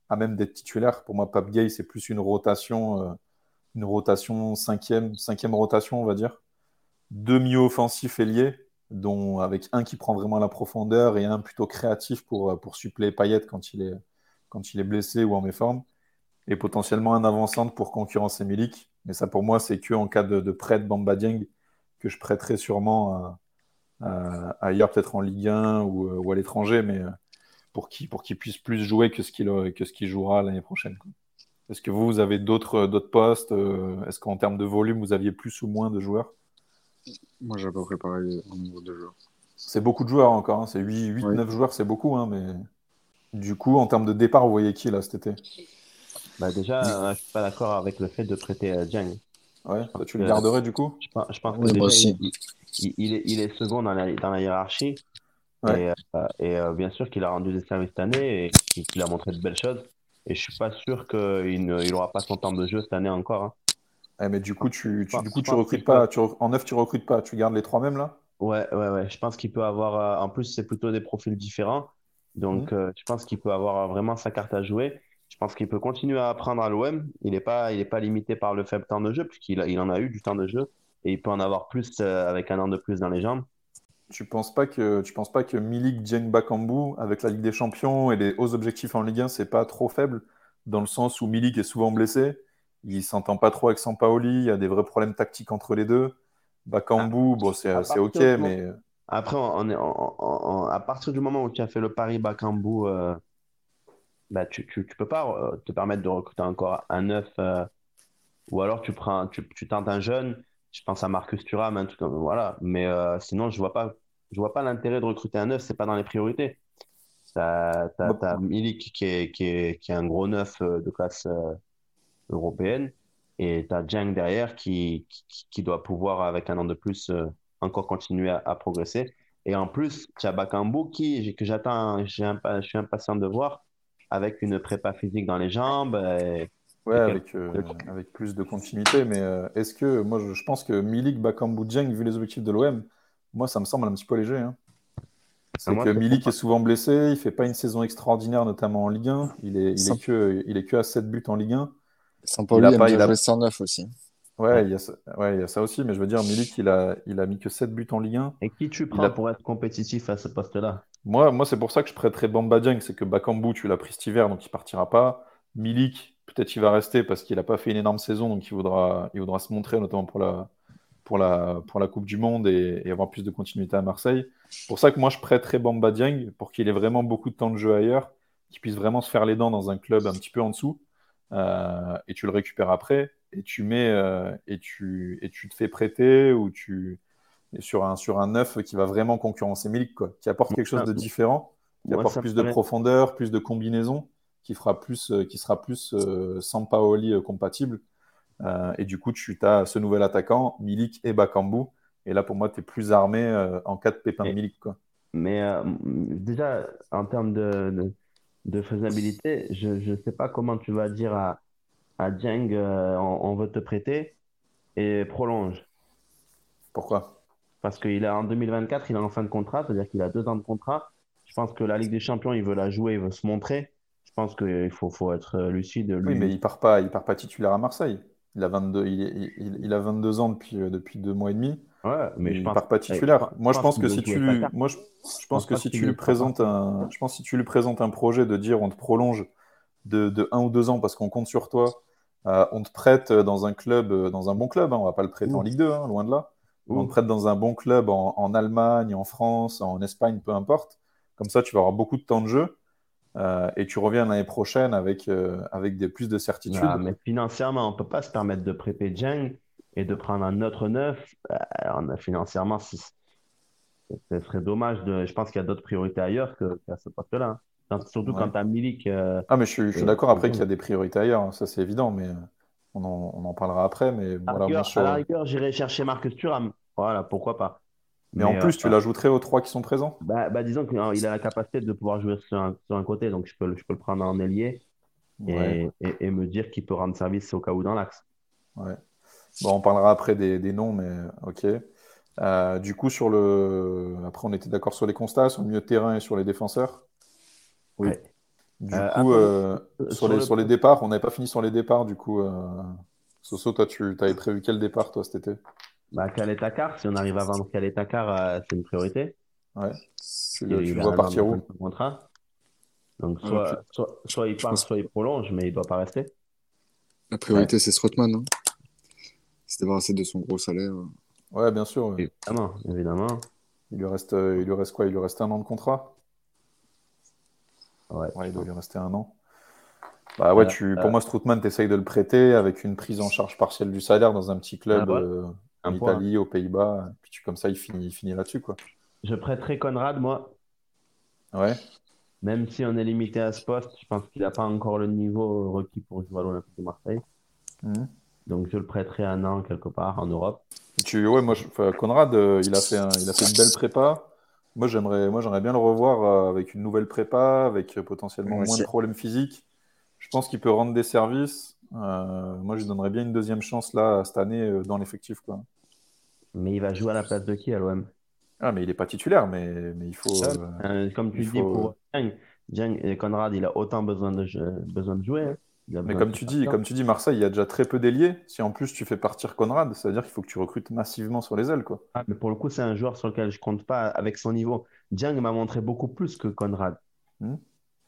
à même d'être titulaires. Pour moi, Pape Gay, c'est plus une rotation, euh, une rotation cinquième, cinquième rotation, on va dire deux mi-offensifs ailiers, dont avec un qui prend vraiment la profondeur et un plutôt créatif pour, pour suppléer Payet quand il, est, quand il est blessé ou en méforme, et potentiellement un avant-centre pour concurrencer Milik. Mais ça, pour moi, c'est que en cas de, prêt de Bamba Dieng que je prêterai sûrement ailleurs, peut-être en Ligue 1 ou, euh, ou à l'étranger, mais euh, pour qu'il pour puisse plus jouer que ce qu'il jouera l'année prochaine. Est-ce que vous, vous avez d'autres postes Est-ce qu'en termes de volume, vous aviez plus ou moins de joueurs? Moi, j'ai pas préparé un niveau de joueurs. C'est beaucoup de joueurs encore. Hein. C'est 8-9 joueurs, c'est beaucoup. Hein, mais du coup, en termes de départ, vous voyez qui là cet été? Bah Déjà, je je suis pas d'accord avec le fait de prêter à Jiang. Ouais, bah, tu le garderais du coup Je pense, je pense que déjà, il, est, il, est, second dans la, dans la hiérarchie. Et, euh, et euh, bien sûr qu'il a rendu des services cette année et qu'il a montré de belles choses. Et je suis pas sûr qu'il n'aura pas son temps de jeu cette année encore. Hein. Eh, mais du coup, tu, du coup, tu recrutes pas. en neuf, tu recrutes pas. Tu gardes les trois mêmes là? Ouais, ouais, ouais. Je pense qu'il peut avoir. Euh, en plus, c'est plutôt des profils différents. Donc, euh, je pense qu'il peut avoir vraiment sa carte à jouer. Je pense qu'il peut continuer à apprendre à l'OM. Il n'est pas, il est pas limité par le faible temps de jeu, puisqu'il il en a eu du temps de jeu. Et il peut en avoir plus euh, avec un an de plus dans les jambes. Tu penses pas que tu penses pas que Milik avec la Ligue des Champions et les hauts objectifs en Ligue 1 c'est pas trop faible? Dans le sens où Milik est souvent blessé. Il s'entend pas trop avec Sampaoli. Il y a des vrais problèmes tactiques entre les deux. Bakambu, Ah, bon, c'est OK, mais Après, on est, à partir du moment où tu as fait le pari Bakambu, euh, bah, tu, tu, tu peux pas euh, te permettre de recruter encore un neuf. euh, ou alors tu prends, tu, tu tentes un jeune. Je pense à Marcus Thuram, comme voilà. Mais euh, sinon, je vois pas, je vois pas l'intérêt de recruter un neuf. C'est pas dans les priorités. T'as, t'as, t'as Milik qui est, qui est, qui est un gros neuf de classe européenne. Et t'as Dieng derrière qui, qui, qui doit pouvoir, avec un an de plus, euh, encore continuer à, à progresser. Et en plus, tu as Bakambu qui, que j'attends, j'ai je suis impatient de voir, avec une prépa physique dans les jambes. et- ouais, avec, euh, avec plus de continuité. Mais euh, est-ce que, moi, je, je pense que Milik, Bakambu, Dieng, vu les objectifs de l'OM, moi, ça me semble un petit peu léger. hein. C'est Ah, que Milik est souvent blessé, il fait pas une saison extraordinaire, notamment en Ligue 1. Il est, il est que, il est que à 7 buts en Ligue 1. Sampaoli Il a aime pas- bien il a- sans neuf aussi. Ouais, il y a ça, ouais, il y a ça aussi, mais je veux dire, Milik, il a, il a mis que 7 buts en Ligue 1. Et qui tu prends a- pour être compétitif à ce poste-là? Moi, c'est pour ça que je prêterais Bamba Dieng, c'est que Bakambu, tu l'as pris cet hiver, donc il partira pas. Milik, peut-être il va rester parce qu'il n'a pas fait une énorme saison, donc il voudra, se montrer, notamment pour la, Coupe du Monde et, avoir plus de continuité à Marseille. Pour ça que moi, je prêterais Bamba Dieng pour qu'il ait vraiment beaucoup de temps de jeu ailleurs, qu'il puisse vraiment se faire les dents dans un club un petit peu en dessous, euh, et tu le récupères après, et tu mets, euh, et tu, et tu te fais prêter, ou tu, et sur un, sur un neuf qui va vraiment concurrencer Milik, quoi, qui apporte quelque chose de différent, qui apporte plus de profondeur, plus de combinaison, qui fera plus, euh, qui sera plus euh, Sampaoli euh, compatible. Euh, et du coup, tu as ce nouvel attaquant, Milik et Bakambu. Et là, pour moi, tu es plus armé en cas de pépin de Milik. Quoi. Mais déjà, en termes de, de, de faisabilité, je ne sais pas comment tu vas dire à, à Dieng, on, on veut te prêter et prolonge. Pourquoi? Parce qu'il est en 2024, il est en fin de contrat, c'est-à-dire qu'il a deux ans de contrat. Je pense que la Ligue des Champions, il veut la jouer, il veut se montrer. Je pense qu'il faut, faut être lucide. Oui, mais il part pas, il part pas titulaire à Marseille. Il a 22, il, est- il- il a 22 ans depuis, euh, depuis deux mois et demi. Ouais, mais il je pense, part pas titulaire. je moi, je pense que si tu lui, moi, je, je pense que si tu lui présentes un, je pense si tu lui présentes un projet de dire on te prolonge de, de un ou deux ans parce qu'on compte sur toi, euh, on te prête dans un club, euh, dans un bon club, hein, on va pas le prêter en. Ligue 2, hein, loin de là. On Ouh. te prête dans un bon club en, en Allemagne, en France, en Espagne, peu importe. Comme ça, tu vas avoir beaucoup de temps de jeu euh, et tu reviens l'année prochaine avec, euh, avec des, plus de certitude. Ah, mais financièrement, on ne peut pas se permettre de prêter Dieng et de prendre un autre neuf. Euh, on financièrement, ce serait dommage. De, je pense qu'il y a d'autres priorités ailleurs que- qu'à ce poste-là. surtout Ouais. quand tu as Milik. Ah, mais je suis, je suis Et- d'accord après qu'il y a des priorités ailleurs, hein, ça c'est évident, mais on en, on en parlera après. Mais à, voilà, rigueur, moi, à la rigueur, j'irai chercher Marcus Thuram. Voilà, pourquoi pas. Mais en plus, euh, tu l'ajouterais aux trois qui sont présents? bah, bah, disons qu'il a la capacité de pouvoir jouer sur un, sur un côté, donc je peux, le- je peux le prendre en ailier et, Ouais, et, et me dire qu'il peut rendre service au cas où dans l'axe. ouais. Bon, on parlera après des, des noms, mais ok. Euh, du coup, sur le. Après, on était d'accord sur les constats, sur le milieu de terrain et sur les défenseurs? Oui. Ouais. Du Euh, coup, après, euh, sur sur les, le- sur les départs, on n'avait pas fini sur les départs, du coup. euh, Soso, toi, tu avais prévu quel départ, toi, cet été? Bah, Khaled Takar, si on arrive à vendre Khaled Takar, euh, c'est une priorité. Ouais. Tu, an partir où? contrat. Donc, Ouais, soit, soit, soit il part, pense- soit il prolonge, mais il doit pas rester. La priorité, c'est Strootman. Hein. Se débarrasser de son gros salaire. Ouais, bien sûr. ouais. Évidemment, évidemment. Il lui reste, euh, il lui reste quoi? Il lui reste un an de contrat? Ouais. Ouais, il doit lui rester un an. Bah ouais, Euh, tu, pour moi, Strootman, tu essayes de le prêter avec une prise en charge partielle du salaire dans un petit club Ah, voilà. euh, en Un point. Italie, aux Pays-Bas. Puis tu, comme ça, il finit, il finit là-dessus, quoi. Je prêterai Conrad, moi, Ouais. même si on est limité à ce poste. Je pense qu'il n'a pas encore le niveau requis pour jouer à l'Olympique de Marseille. Mhm. Donc, je le prêterai un an quelque part en Europe. Tu, ouais, moi, je- Conrad, euh, il a fait un- il a fait une belle prépa. Moi, j'aimerais, moi, j'aimerais bien le revoir euh, avec une nouvelle prépa, avec euh, potentiellement Moi moins aussi. de problèmes physiques. Je pense qu'il peut rendre des services. Euh, moi, je lui donnerais bien une deuxième chance là cette année dans l'effectif, quoi. Mais il va jouer à la place de qui à l'OM? Ah, mais il est pas titulaire, mais, mais il faut. Euh, Euh, comme tu dis faut- pour et Conrad, il a autant besoin de, jeu- besoin de jouer. hein. Il a Mais comme tu dis, comme tu dis, Marseille, il y a déjà très peu d'ailiers. Si en plus tu fais partir Conrad, ça veut dire qu'il faut que tu recrutes massivement sur les ailes, quoi. Ah, mais pour le coup, c'est un joueur sur lequel je compte pas avec son niveau. Dieng m'a montré beaucoup plus que Conrad. Hmm.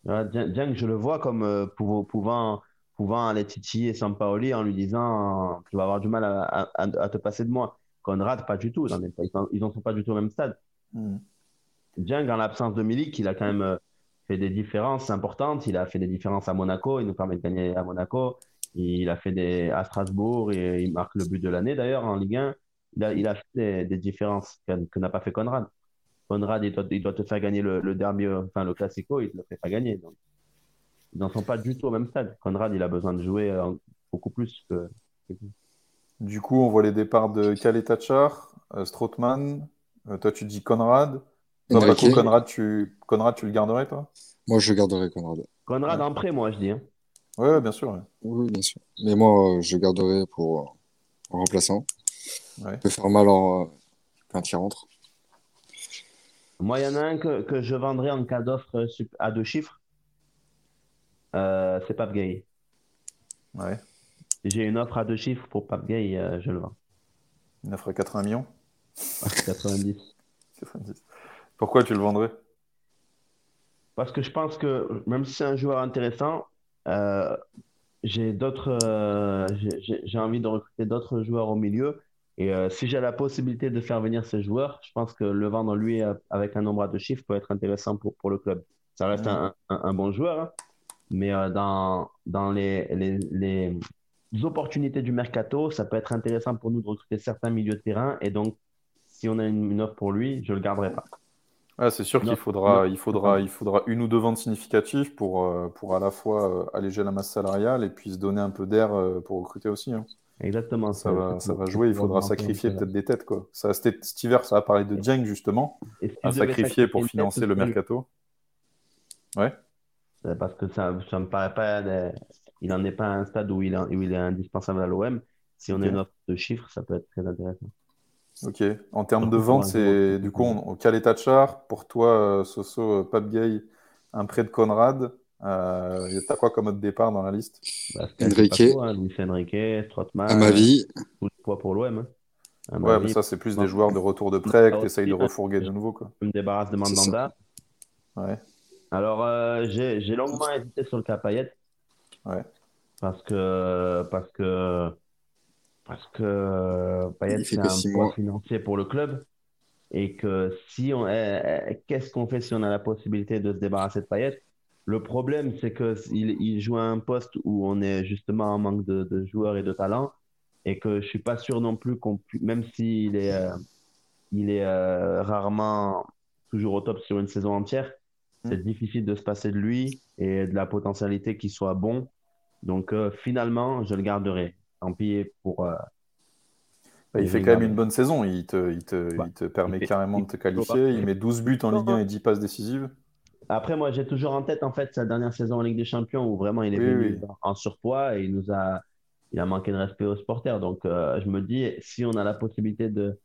Voilà, Dieng, Dieng, je le vois comme euh, pou- pouvant pouvant aller titiller Sampaoli en lui disant Tu vas avoir du mal à, à, te passer de moi. Conrad, pas du tout. Ils n'en sont pas du tout au même stade. Mm. Bien, en l'absence de Milik, il a quand même euh, fait des différences importantes. Il a fait des différences à Monaco. Il nous permet de gagner à Monaco. Il a fait des à Strasbourg et il marque le but de l'année d'ailleurs en Ligue 1. Il a, fait des, différences que, n'a pas fait Conrad. Conrad, il doit, te faire gagner le, derby, enfin le Classico, il ne le fait pas gagner. Ils n'en sont pas du tout au même stade. Conrad, il a besoin de jouer euh, beaucoup plus que. Du coup, on voit les départs de Kaletachar, euh, Strootman. Euh, toi, tu dis Conrad. Conrad, tu... Conrad, tu le garderais, toi? Moi, je garderais Conrad. Conrad en prêt, moi, je dis. Hein. Oui, bien sûr. Oui, bien sûr. Mais moi, je garderais pour en remplaçant. Ouais. peut faire mal en... quand il rentre. Moi, il y en a un que, que je vendrais en cas d'offre à deux chiffres. Euh, c'est Pape Gay. Ouais. J'ai une offre à deux chiffres pour Pape Gay, euh, je le vends. Une offre à 80 millions? 90. 90. Pourquoi tu le vendrais? Parce que je pense que même si c'est un joueur intéressant, euh, j'ai d'autres, j'ai envie de recruter d'autres joueurs au milieu. Et si j'ai la possibilité de faire venir ces joueurs, je pense que le vendre lui avec un nombre à deux chiffres peut être intéressant pour, pour le club. Ça reste un, un, bon joueur, hein. Mais euh, dans, dans les, les, les, opportunités du mercato, ça peut être intéressant pour nous de recruter certains milieux de terrain. Et donc, si on a une, offre pour lui, je ne le garderai pas. Ah, c'est sûr qu'il faudra, il faudra, il faudra une ou deux ventes significatives pour, euh, pour à la fois euh, alléger la masse salariale et puis se donner un peu d'air pour recruter aussi. Hein. Exactement. Ça, va, ça va jouer, il faudra sacrifier peut-être des têtes. Quoi. Ça, cet hiver, ça va parler de Dieng justement, à sacrifier pour financer le mercato. Ouais. Euh, parce que ça ne me paraît pas. Il n'en est pas à un stade où il, est, où il est indispensable à l'OM. Si on a une offre de chiffres, ça peut être très intéressant. Ok. En termes de vente, c'est du coup, au Caleta Char, pour toi, euh, Soso, euh, Pape Gay, un prêt de Conrad. Euh, T'as quoi comme autre départ dans la liste? Bah, Enrique. Hein, Luis Enrique, Strootman. À ma vie. Tout le poids pour l'OM. Hein. Ouais, mais ça, c'est plus des joueurs de retour de prêt que tu essayes de refourguer de nouveau. Quoi. Je me débarrasse de Mandanda. Ouais. Alors, euh, j'ai longuement hésité sur le cas Payet. Ouais. Parce que, parce que, parce que Payet, c'est un poids financier pour le club. Et que si on. Eh, eh, qu'est-ce qu'on fait si on a la possibilité de se débarrasser de Payet? Le problème, c'est qu'il il joue à un poste où on est justement en manque de, joueurs et de talents. Et que je suis pas sûr non plus qu'on même s'il est, euh, il est euh, rarement toujours au top sur une saison entière, c'est difficile de se passer de lui et de la potentialité qu'il soit bon. Donc euh, finalement, je le garderai. Tant pis pour. Euh, bah, il fait quand même une bonne saison. Il te, il te, il te permet carrément de te qualifier. Il met 12 buts en Ligue 1 et 10 passes décisives. Après, moi, j'ai toujours en tête en fait sa dernière saison en Ligue des Champions où vraiment il est venu en surpoids et il nous a, il a manqué de respect aux supporters. Donc, euh, je me dis, si on a la possibilité de,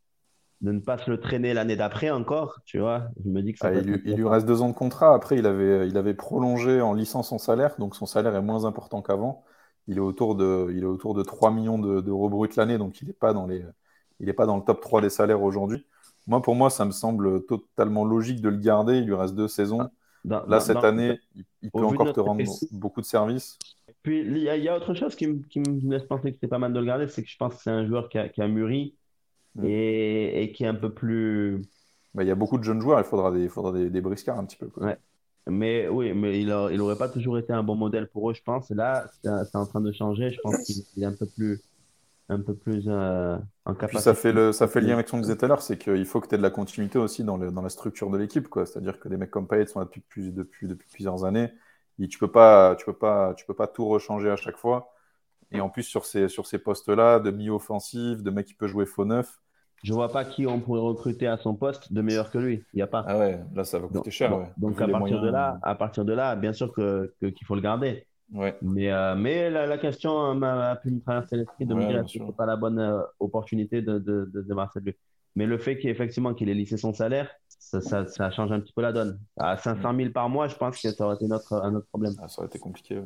de ne pas se le traîner l'année d'après encore, tu vois. Je me dis que ça ah, il, lui, reste deux ans de contrat. Après, il avait, il avait prolongé en licence son salaire, donc son salaire est moins important qu'avant. Il est autour de, il est autour de 3 millions d'euros bruts l'année, donc il n'est pas dans les, il est pas dans le top 3 des salaires aujourd'hui. Moi, pour moi, ça me semble totalement logique de le garder. Il lui reste deux saisons. Ah, Là, cette année, il, peut encore te rendre beaucoup de services. Puis, il y, a autre chose qui, me laisse penser que c'est pas mal de le garder, c'est que je pense que c'est un joueur qui a, qui a mûri Mm. et, qui est un peu plus. Bah, il y a beaucoup de jeunes joueurs, il faudra des, il faudra des, des briscards un petit peu. Ouais. Mais oui, mais il n'aurait pas toujours été un bon modèle pour eux, je pense. Là, c'est en train de changer. Je pense qu'il est un peu plus, un peu plus euh, en capacité. Puis ça fait le, ça fait le lien avec ce qu'on disait tout à l'heure, c'est qu'il faut que tu aies de la continuité aussi dans, le, dans la structure de l'équipe. C'est-à-dire que des mecs comme Payet sont là depuis, depuis, depuis plusieurs années. Et tu peux pas, tu peux pas, tu peux pas tout rechanger à chaque fois. Et en plus, sur ces, sur ces postes-là, de mi-offensif, de mec qui peut jouer faux neuf, je vois pas qui on pourrait recruter à son poste de meilleur que lui. Il n'y a pas. Ah ouais, là, ça va coûter cher. Donc, à, partir de là, à partir de là, bien sûr que, qu'il faut le garder. Ouais. Mais, euh, mais la, question m'a pu me traverser l'esprit de me dire que ce n'est pas la bonne euh, opportunité de, de, de, de lui. Mais le fait qu'effectivement qu'il ait lissé son salaire, ça, ça, ça, change un petit peu la donne. À 500 000 par mois, je pense que ça aurait été notre, un autre problème. Ah, ça aurait été compliqué.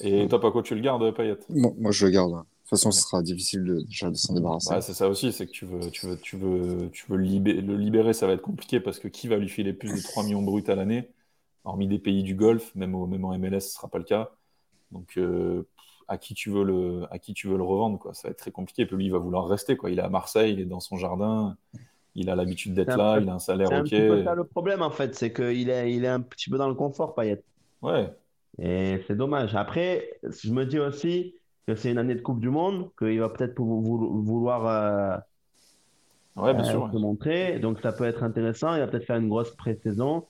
Et toi, Paco, tu le gardes, Payet? Moi, je le garde. De toute façon, ce sera difficile de, de s'en débarrasser. c'est ça aussi, c'est que tu veux, tu veux, tu veux, tu veux le, libérer, le libérer, ça va être compliqué parce que qui va lui filer plus de 3 millions bruts à l'année Hormis des pays du Golfe, même, au, même en MLS, ce ne sera pas le cas. Donc, euh, à qui tu veux le, à qui tu veux le revendre. Quoi. Ça va être très compliqué. Et puis lui, il va vouloir rester. Quoi. Il est à Marseille, il est dans son jardin, il a l'habitude d'être là, il a un salaire C'est un ok. petit peu ça le problème, en fait, c'est qu'il est, il est un petit peu dans le confort, Payet. Ouais, Et c'est dommage. Après, je me dis aussi que c'est une année de Coupe du Monde, qu'il va peut-être vouloir euh, ouais, bien euh, se montrer. Donc ça peut être intéressant. Il va peut-être faire une grosse pré-saison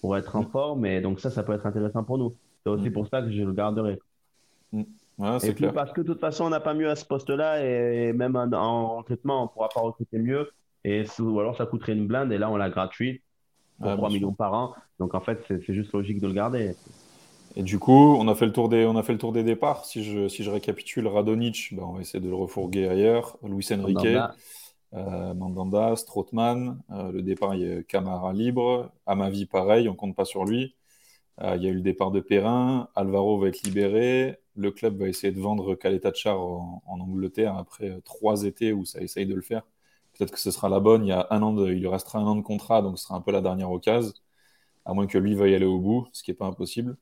pour être en Mm. forme. Et donc ça, ça peut être intéressant pour nous. C'est aussi Mm. pour ça que je le garderai. Ouais, Et puis clair. parce que de toute façon, on n'a pas mieux à ce poste-là. Et même en, en recrutement, on ne pourra pas recruter mieux. Et ou alors ça coûterait une blinde. Et là, on l'a gratuit pour Ouais, 3 bien sûr. millions par an. Donc en fait, c'est juste logique de le garder. Et du coup, on a fait le tour des, on a fait le tour des départs. Si je, si je récapitule, Radonic, ben, on va essayer de le refourguer ailleurs. Luis Enrique, Mandanda. euh, Mandanda, Strootman. Euh, le départ, il y a Camara libre. Amavi, pareil, on compte pas sur lui. Euh, il y a eu le départ de Perrin. Alvaro va être libéré. Le club va essayer de vendre Kaletachar en, en Angleterre après euh, trois étés où ça essaye de le faire. Peut-être que ce sera la bonne. Il y a un an de, il lui restera un an de contrat, donc ce sera un peu la dernière occasion. À moins que lui veuille aller au bout, ce qui n'est pas impossible.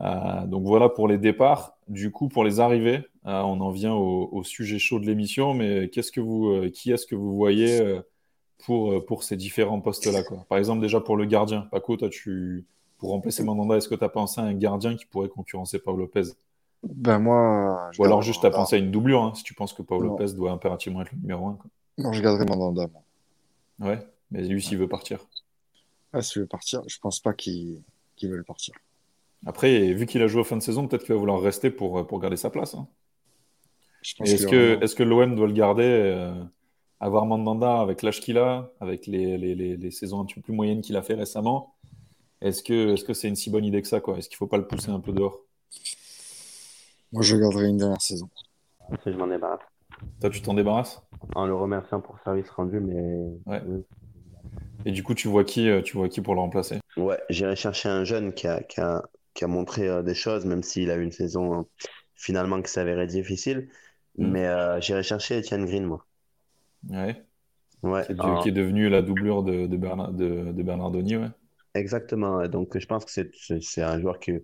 Euh, donc voilà pour les départs. Du coup, pour les arrivées, euh, on en vient au, au sujet chaud de l'émission. Mais qu'est-ce que vous, euh, qui est-ce que vous voyez pour, pour ces différents postes-là, quoi? Par exemple, déjà pour le gardien. Paco, toi, tu, pour remplacer Mandanda, est-ce que tu as pensé à un gardien qui pourrait concurrencer Paul Lopez Ben moi, Ou alors juste tu as pensé à une doublure, hein, si tu penses que Paul Non. Lopez doit impérativement être le numéro 1. Non, je garderai Mandanda. moi. Ouais, mais lui, s'il veut partir. Ah, s'il veut partir, je pense pas qu'il qu'il veut partir. Après, vu qu'il a joué en fin de saison, peut-être qu'il va vouloir rester pour, euh, pour garder sa place. hein. Est-ce que, est-ce que l'OM doit le garder, euh, avoir Mandanda avec l'âge qu'il a, avec les, les, les, les saisons un petit peu plus moyennes qu'il a fait récemment Est-ce que est-ce que c'est une si bonne idée que ça quoi? Est-ce qu'il faut pas le pousser un peu dehors? Moi, je garderai une dernière saison. Je m'en débarrasse. Toi, tu t'en débarrasses? En le remerciant pour le service rendu, mais Ouais. Et du coup, tu vois qui, euh, tu vois qui pour le remplacer? Ouais, j'irai chercher un jeune qui a, qui a, qui a montré euh, des choses, même s'il a eu une saison euh, finalement qui s'avérait difficile. Mm. Mais euh, j'irai chercher Etienne Green, moi. Ouais. Ouais, Qui, est devenu la doublure de, de, Bernard, de, de Bernardoni, ouais. exactement. Donc, je pense que c'est, un joueur que,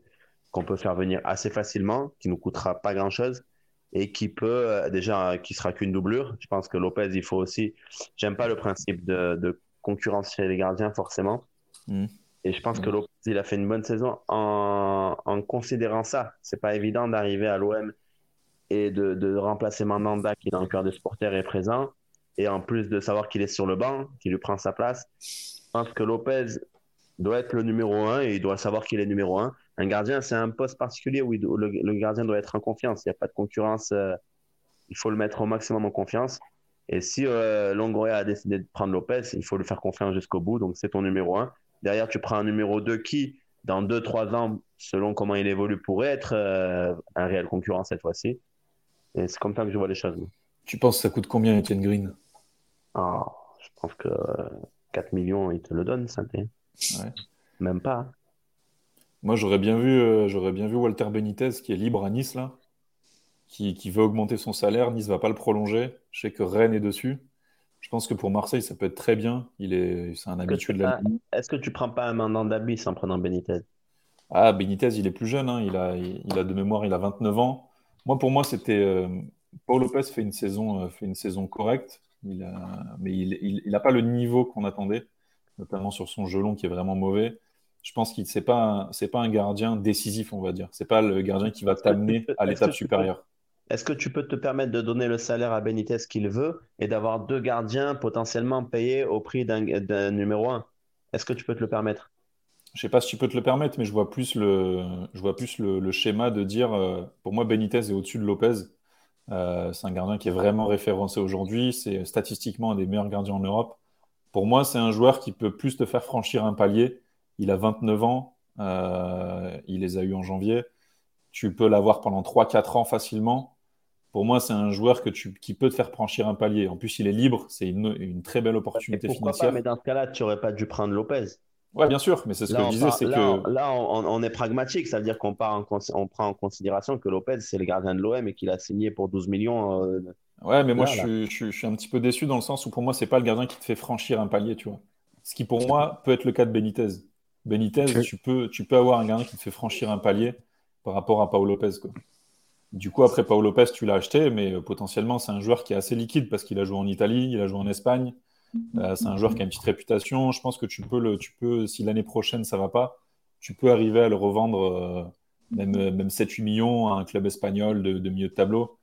qu'on peut faire venir assez facilement, qui nous coûtera pas grand-chose et qui peut, déjà, qui sera qu'une doublure. Je pense que Lopez, il faut aussi. J'aime pas le principe de, de concurrence chez les gardiens, forcément. Mm. Et je pense que Mm. Lopez, il a fait une bonne saison en, en considérant ça. C'est pas évident d'arriver à l'OM et de, de remplacer Mandanda qui dans le cœur des supporters est présent. Et en plus de savoir qu'il est sur le banc, qu'il lui prend sa place, je pense que Lopez doit être le numéro un et il doit savoir qu'il est numéro un. Un gardien, c'est un poste particulier où, il doit- le, le gardien doit être en confiance. Il n'y a pas de concurrence. euh, il faut le mettre au maximum en confiance. Et si euh, Longoria a décidé de prendre Lopez, il faut lui faire confiance jusqu'au bout. Donc c'est ton numéro un. Derrière, tu prends un numéro 2 qui, dans 2-3 ans, selon comment il évolue, pourrait être euh, un réel concurrent cette fois-ci. Et c'est comme ça que je vois les choses. Tu penses que ça coûte combien, Etienne Green? Ah, je pense que euh, 4 millions, il te le donne. Ouais. Même pas. hein. Moi, j'aurais bien vu, euh, j'aurais bien vu Walter Benitez qui est libre à Nice là, qui, qui veut augmenter son salaire. Nice va pas le prolonger. Je sais que Rennes est dessus. Je pense que pour Marseille, ça peut être très bien. Il est, c'est un Est-ce que habitué tu de la prends- Est-ce que tu prends pas un mandant bis en prenant Benitez? Ah, Benitez, il est plus jeune. hein. Il a, il, il a de mémoire, il a 29 ans. Moi, pour moi, c'était euh, Paul Lopez fait une saison, euh, fait une saison correcte. Il a, mais il, il, il a pas le niveau qu'on attendait, notamment sur son gelon qui est vraiment mauvais. Je pense qu'il c'est pas, un- c'est pas un gardien décisif, on va dire. C'est pas le gardien qui va t'amener à l'étape supérieure. Est-ce que tu peux te permettre de donner le salaire à Benitez qu'il veut et d'avoir deux gardiens potentiellement payés au prix d'un numéro un? Est-ce que tu peux te le permettre? Je sais pas si tu peux te le permettre, mais je vois plus le schéma de dire, euh, pour moi, Benitez est au-dessus de Lopez. Euh, c'est un gardien qui est vraiment référencé aujourd'hui. C'est statistiquement un des meilleurs gardiens en Europe. Pour moi, c'est un joueur qui peut plus te faire franchir un palier. Il a 29 ans. euh, il les a eu en janvier. Tu peux l'avoir pendant 3-4 ans facilement. Pour moi, c'est un joueur que tu, qui peut te faire franchir un palier. En plus, il est libre. C'est une, une très belle opportunité pourquoi pas? financière. Mais dans ce cas-là, tu n'aurais pas dû prendre Lopez. Ouais, bien sûr. Mais c'est ce que je disais, part- là, que. on- là, on, on est pragmatique, ça veut dire qu'on on prend en considération que Lopez, c'est le gardien de l'OM et qu'il a signé pour 12 millions. euh, Ouais, mais moi, Là, je suis, je, suis, je suis un petit peu déçu dans le sens où pour moi, c'est pas le gardien qui te fait franchir un palier, tu vois. Ce qui pour moi peut être le cas de Benitez. Benitez, tu peux, tu peux avoir un gardien qui te fait franchir un palier par rapport à Paul Lopez, quoi. Du coup, après, Paolo Lopez, tu l'as acheté, mais euh, potentiellement, c'est un joueur qui est assez liquide parce qu'il a joué en Italie, il a joué en Espagne. Euh, c'est un joueur qui a une petite réputation. Je pense que tu peux, le, tu peux si l'année prochaine ça va pas, tu peux arriver à le revendre euh, même, même 7-8 millions à un club espagnol de, milieu de tableau.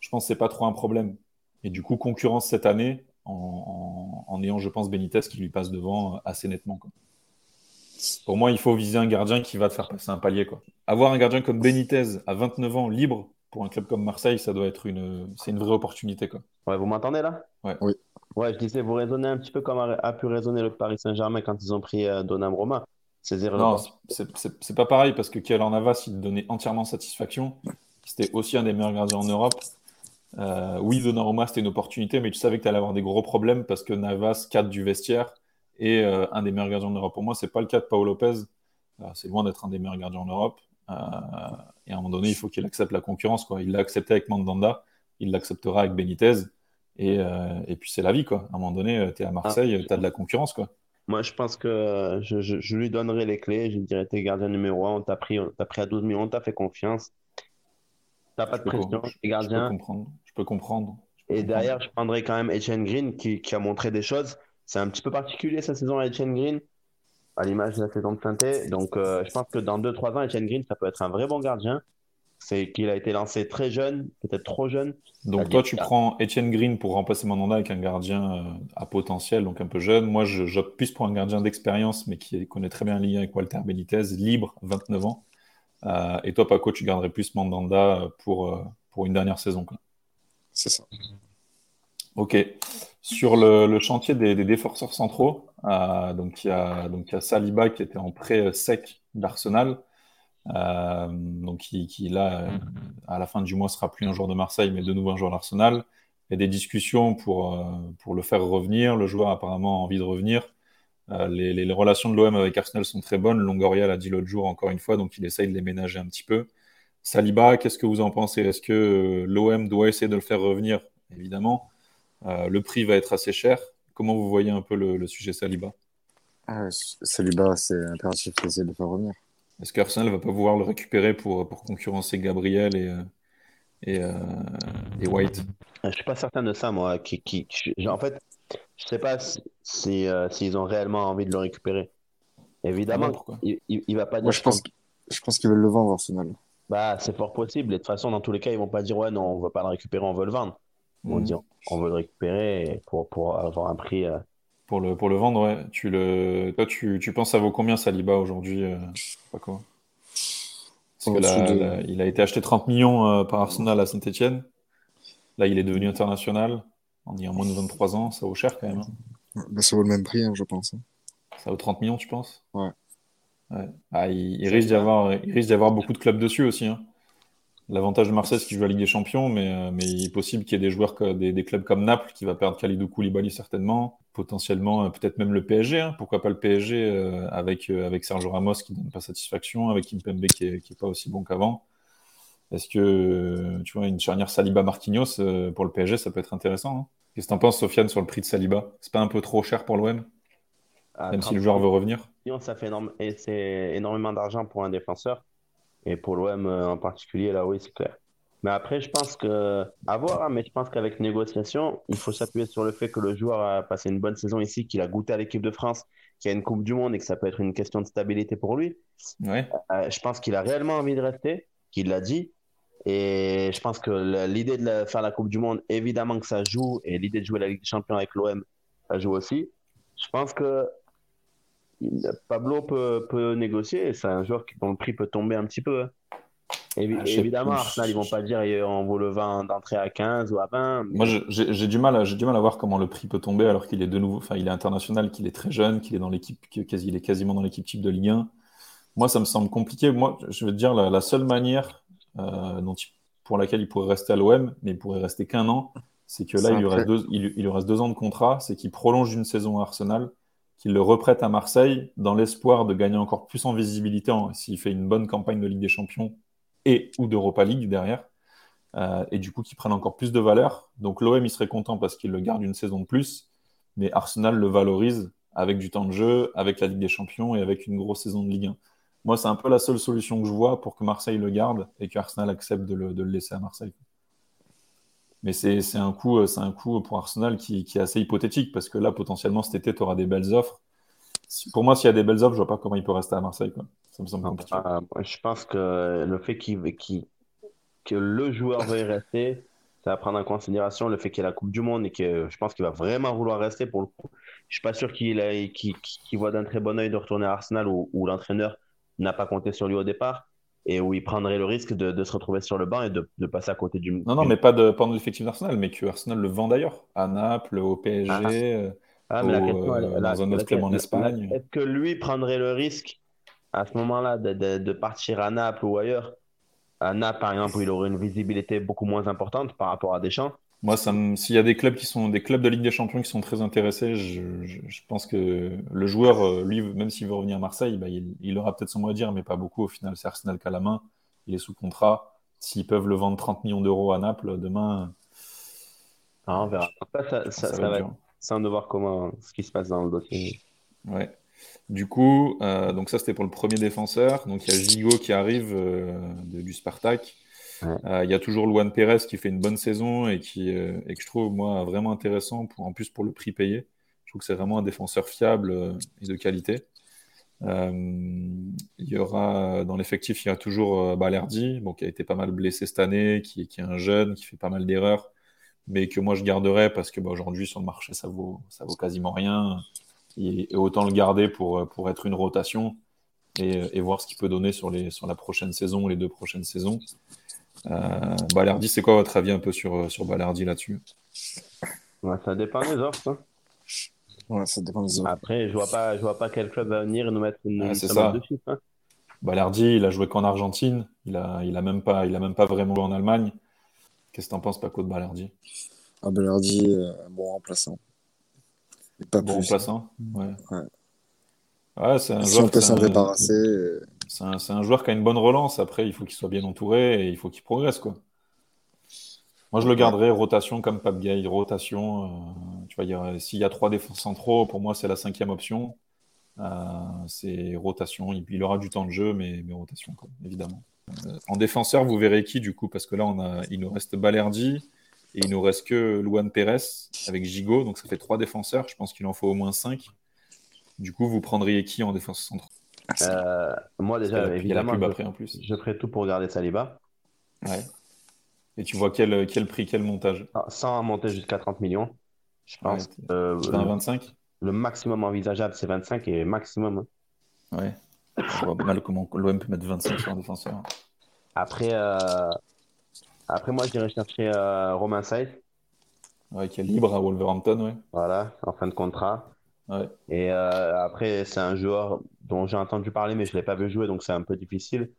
Je pense que c'est pas trop un problème. Et du coup, concurrence cette année en, ayant, je pense, Benitez qui lui passe devant assez nettement. Pour moi, il faut viser un gardien qui va te faire passer un palier. Quoi. Avoir un gardien comme Benitez à 29 ans, libre, pour un club comme Marseille, ça doit être une, c'est une vraie opportunité. Quoi. Ouais, vous m'entendez là? Ouais. Oui. Ouais, je disais, vous raisonnez un petit peu comme a, a pu raisonner le Paris Saint-Germain quand ils ont pris euh, Donnarumma. Non, c'est pas pareil parce que Keylor Navas, il donnait entièrement satisfaction. C'était aussi un des meilleurs gardiens en Europe. Euh, oui, Donnarumma, c'était une opportunité, mais tu savais que tu allais avoir des gros problèmes parce que Navas, cadre du vestiaire, et euh, un des meilleurs gardiens en Europe. Pour moi, c'est pas le cas de Paolo Lopez. Euh, c'est loin d'être un des meilleurs gardiens en Europe. Euh, et à un moment donné, il faut qu'il accepte la concurrence. Quoi. Il l'a accepté avec Mandanda, il l'acceptera avec Benitez. Et, et puis c'est la vie. Quoi. À un moment donné, tu es à Marseille, ah. tu as de la concurrence. Quoi. Moi, je pense que je, je, je, lui donnerai les clés. Je lui dirai, t'es gardien numéro 1, on t'a pris, pris à 12 millions, on t'a fait confiance. T'as pas de pression, t'es gardien. Je peux comprendre. Je peux comprendre. Je peux et comprendre. derrière, je prendrai quand même Etienne Green qui, qui, a montré des choses. C'est un petit peu particulier sa saison à Etienne Green, à l'image de la saison de Sainté. Donc, euh, je pense que dans 2-3 ans, Etienne Green, ça peut être un vrai bon gardien. C'est qu'il a été lancé très jeune, peut-être trop jeune. Donc, toi, tu prends Etienne Green pour remplacer Mandanda avec un gardien euh, à potentiel, donc un peu jeune. Moi, j'opte plus pour un gardien d'expérience, mais qui connaît très bien le lien avec Walter Benitez, libre, 29 ans. Euh, et toi, Paco, tu garderais plus Mandanda pour, pour une dernière saison. C'est ça. Ok. Sur le, chantier des, défenseurs centraux, euh, donc il y a a Saliba qui était en prêt sec d'Arsenal, euh, donc qui, là à la fin du mois sera plus un joueur de Marseille mais de nouveau un joueur d'Arsenal. Il y a des discussions pour euh, pour le faire revenir. Le joueur a apparemment envie de revenir. Euh, les, les, les, relations de l'OM avec Arsenal sont très bonnes. Longoria l'a dit l'autre jour encore une fois, donc il essaye de les ménager un petit peu. Saliba, qu'est-ce que vous en pensez? Est-ce que l'OM doit essayer de le faire revenir? Évidemment. Euh, le prix va être assez cher. Comment vous voyez un peu le, le sujet Saliba? Ah, Saliba, c'est impératif d'essayer de le faire revenir. Est-ce qu'Arsenal va pas vouloir le récupérer pour, pour concurrencer Gabriel et, et, euh, et White? Je suis pas certain de ça, moi. Qui, qui, en fait, je sais pas s'ils si, euh, si, ont réellement envie de le récupérer. Évidemment, ah il, il, il, va pas dire. Moi, je pense, je pense qu'ils veulent le vendre, Arsenal. Bah, c'est fort possible. Et de toute façon, dans tous les cas, ils vont pas dire ouais, non, on veut pas le récupérer, on veut le vendre. On, mmh. dit, on veut le récupérer pour, pour avoir un prix. Euh... Pour, le, pour le vendre, ouais. Tu le... Toi, tu, tu penses à vaut combien Saliba aujourd'hui euh, pas quoi. Parce que là, de... là, il a été acheté 30 millions euh, par Arsenal à Saint-Etienne. Là, il est devenu international. En ayant moins de 23 ans, ça vaut cher quand même. Hein. Bah, ça vaut le même prix, hein, je pense. Ça vaut 30 millions, tu penses? Ouais. ouais. Ah, il, il risque d'y avoir, avoir beaucoup de clubs dessus aussi. Hein. L'avantage de Marseille, c'est qu'il joue à la Ligue des Champions, mais, euh, mais il est possible qu'il y ait des joueurs, des, des, clubs comme Naples qui va perdre Khalidou Koulibaly certainement, potentiellement euh, peut-être même le PSG. Hein. Pourquoi pas le PSG euh, avec, euh, avec Sergio Ramos qui ne donne pas satisfaction, avec Kimpembe qui n'est qui est pas aussi bon qu'avant. Est-ce que tu vois une charnière Saliba-Marquinhos euh, pour le PSG, ça peut être intéressant hein Qu'est-ce que tu en penses, Sofiane, sur le prix de Saliba? C'est pas un peu trop cher pour l'OM ah, Même si le joueur veut revenir? Ça fait énorme... et c'est énormément d'argent pour un défenseur. Et pour l'OM en particulier, là, oui, c'est clair. Mais après, je pense que, à voir, hein, mais je pense qu'avec négociation, il faut s'appuyer sur le fait que le joueur a passé une bonne saison ici, qu'il a goûté à l'équipe de France, qu'il y a une Coupe du Monde et que ça peut être une question de stabilité pour lui. Ouais. Euh, je pense qu'il a réellement envie de rester, qu'il l'a dit. Et je pense que l'idée de la, faire la Coupe du Monde, évidemment que ça joue, et l'idée de jouer la Ligue des Champions avec l'OM, ça joue aussi. Je pense que Pablo peut, peut négocier, c'est un joueur dont le prix peut tomber un petit peu. Hein. Évi ah, évidemment, Arsenal, ils vont pas dire on vaut le 20 d'entrée à 15 ou à 20. Mais... Moi, j'ai du, mal à, du mal à voir comment le prix peut tomber alors qu'il est de nouveau, enfin, il est international, qu'il est très jeune, qu'il est dans l'équipe, qu'il est quasiment dans l'équipe type de Ligue 1. Moi, ça me semble compliqué. Moi, je veux te dire, la, la seule manière euh, dont il, pour laquelle il pourrait rester à l'OM, mais il pourrait rester qu'un an, c'est que là, il lui, reste deux, il, il lui reste deux ans de contrat, c'est qu'il prolonge une saison à Arsenal qu'il le reprête à Marseille dans l'espoir de gagner encore plus en visibilité s'il fait une bonne campagne de Ligue des Champions et ou d'Europa League derrière. Euh, et du coup, qu'il prenne encore plus de valeur. Donc l'OM, il serait content parce qu'il le garde une saison de plus, mais Arsenal le valorise avec du temps de jeu, avec la Ligue des Champions et avec une grosse saison de Ligue 1. moi, c'est un peu la seule solution que je vois pour que Marseille le garde et que Arsenal accepte de le laisser à Marseille. Mais c'est un, coup, un coup pour Arsenal qui, qui, est assez hypothétique parce que là, potentiellement, cet été, tu auras des belles offres. Pour moi, s'il y a des belles offres, je vois pas comment il peut rester à Marseille. Quoi. Ça me semble compliqué. Ah, je pense que le fait qu'il que le joueur veuille rester, ça va prendre en considération le fait qu'il y a la Coupe du Monde et que je pense qu'il va vraiment vouloir rester pour le coup. Je suis pas sûr qu'il voit d'un très bon oeil de retourner à Arsenal où, l'entraîneur n'a pas compté sur lui au départ et où il prendrait le risque de, se retrouver sur le banc et de, passer à côté du. Non, non, mais pas de, pendant l'effectif d'Arsenal, mais que Arsenal le vend d'ailleurs à Naples, au PSG, ah. ah, mais la question, euh, dans un autre club en Espagne. Est-ce que lui prendrait le risque à ce moment-là de, partir à Naples ou ailleurs? Naples, par exemple, il aurait une visibilité beaucoup moins importante par rapport à Deschamps. Moi, s'il y a des clubs qui sont des clubs de Ligue des Champions qui sont très intéressés, je, pense que le joueur, euh, lui, même s'il veut revenir à Marseille, bah, il, aura peut-être son mot à dire, mais pas beaucoup. Au final, c'est Arsenal qui a la main. Il est sous contrat. S'ils peuvent le vendre 30 millions d'euros à Naples demain. Ah, on verra. ça, ça, va, être, sans de voir comment ce qui se passe dans le dossier. Ouais. Du coup, euh, donc ça c'était pour le premier défenseur. Donc il y a Gigo qui arrive euh, du Spartak. Euh, il y a toujours Luan Pérez qui fait une bonne saison et, qui, et que je trouve moi vraiment intéressant, en plus pour le prix payé. Je trouve que c'est vraiment un défenseur fiable et de qualité. il y aura dans l'effectif, il y a toujours Balerdi, qui a été pas mal blessé cette année, qui, qui est un jeune, qui fait pas mal d'erreurs, mais que moi je garderais parce que bah, aujourd'hui sur le marché ça vaut, ça vaut quasiment rien et, autant le garder pour, pour être une rotation et, et voir ce qu'il peut donner sur, les, sur la prochaine saison, les deux prochaines saisons. Euh, Balardi, c'est quoi votre avis un peu sur, sur Balardi là-dessus? Ouais, Ça dépend des offres. Hein. Ouais, ça dépend des offres. Après, je vois pas, je vois pas quel club va venir nous mettre une, ah, ça. de chiffres. Hein. Balardi, il a joué qu'en Argentine. Il a, il a même pas, il a même pas vraiment joué en Allemagne. Qu'est-ce que tu en penses, Paco, de Balardi ah, Balardi, euh, bon remplaçant. Pas bon remplaçant Ouais. ouais. ouais c'est un si joueur. on peut s'en débarrasser. Euh, c'est un, joueur qui a une bonne relance. Après, il faut qu'il soit bien entouré et il faut qu'il progresse. Quoi. Moi, je le garderai rotation comme Pape Gay. Rotation, euh, s'il y a trois défenses centraux, pour moi, c'est la cinquième option. Euh, c'est rotation. Il, aura du temps de jeu, mais, rotation, évidemment. Euh, en défenseur, vous verrez qui, du coup Parce que là, il nous reste Balerdi, et il nous reste que Luan Pérez avec Gigot, donc ça fait trois défenseurs. Je pense qu'il en faut au moins cinq. Du coup, vous prendriez qui en défense centrale euh, Moi, déjà, évidemment, je, après, en plus. je ferai tout pour garder Saliba. Ouais. Et tu vois quel, quel prix, quel montage? Ah, Sans monter jusqu'à 30 millions, je pense. Euh, 25 Le maximum envisageable, c'est 25 et maximum. Hein. Ouais. Je vois mal comment l'OM peut mettre 25 sur un défenseur. Après, euh, après, moi, j'irai chercher euh, Romain Saïd. Ouais, qui est libre à Wolverhampton, ouais. Voilà, en fin de contrat. Ouais. Et euh, après, c'est un joueur dont j'ai entendu parler, mais je ne l'ai pas vu jouer, donc c'est un peu difficile.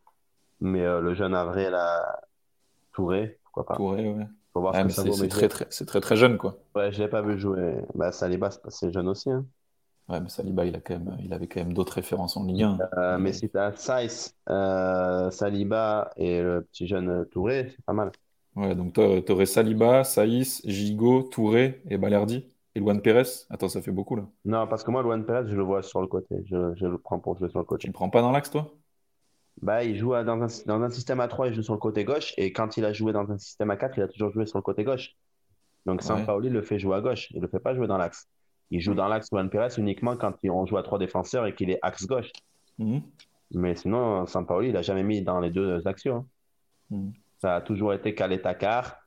Mais euh, le jeune Avril, la Touré, pourquoi pas. Touré, ouais. Faut voir ah, c'est très, très, très, très jeune, quoi. Ouais, je ne l'ai pas vu jouer. Bah, Saliba, c'est jeune aussi. Hein. Ouais, mais Saliba, il, a quand même, il avait quand même d'autres références en Ligue 1. Euh, mais si tu as Saïs, euh, Saliba et le petit jeune Touré, c'est pas mal. Ouais, donc tu aurais Saliba, Saïs, Gigot, Touré et Balerdi. Et Luan Pérez? Attends, ça fait beaucoup là. Non, parce que moi, Luan Pérez, je le vois sur le côté. Je, je le prends pour jouer sur le côté. Tu le prends pas dans l'axe, toi? Bah, il joue dans un, dans un système à 3, il joue sur le côté gauche. Et quand il a joué dans un système à 4, il a toujours joué sur le côté gauche. Donc, Sampaoli le fait jouer à gauche. Il le fait pas jouer dans l'axe. Il joue dans l'axe Juan Pérez uniquement quand on joue à trois défenseurs et qu'il est axe gauche. Mhm. Mais sinon, Sampaoli, il n'a jamais mis dans les deux actions. Mhm. Ça a toujours été Calais Takar,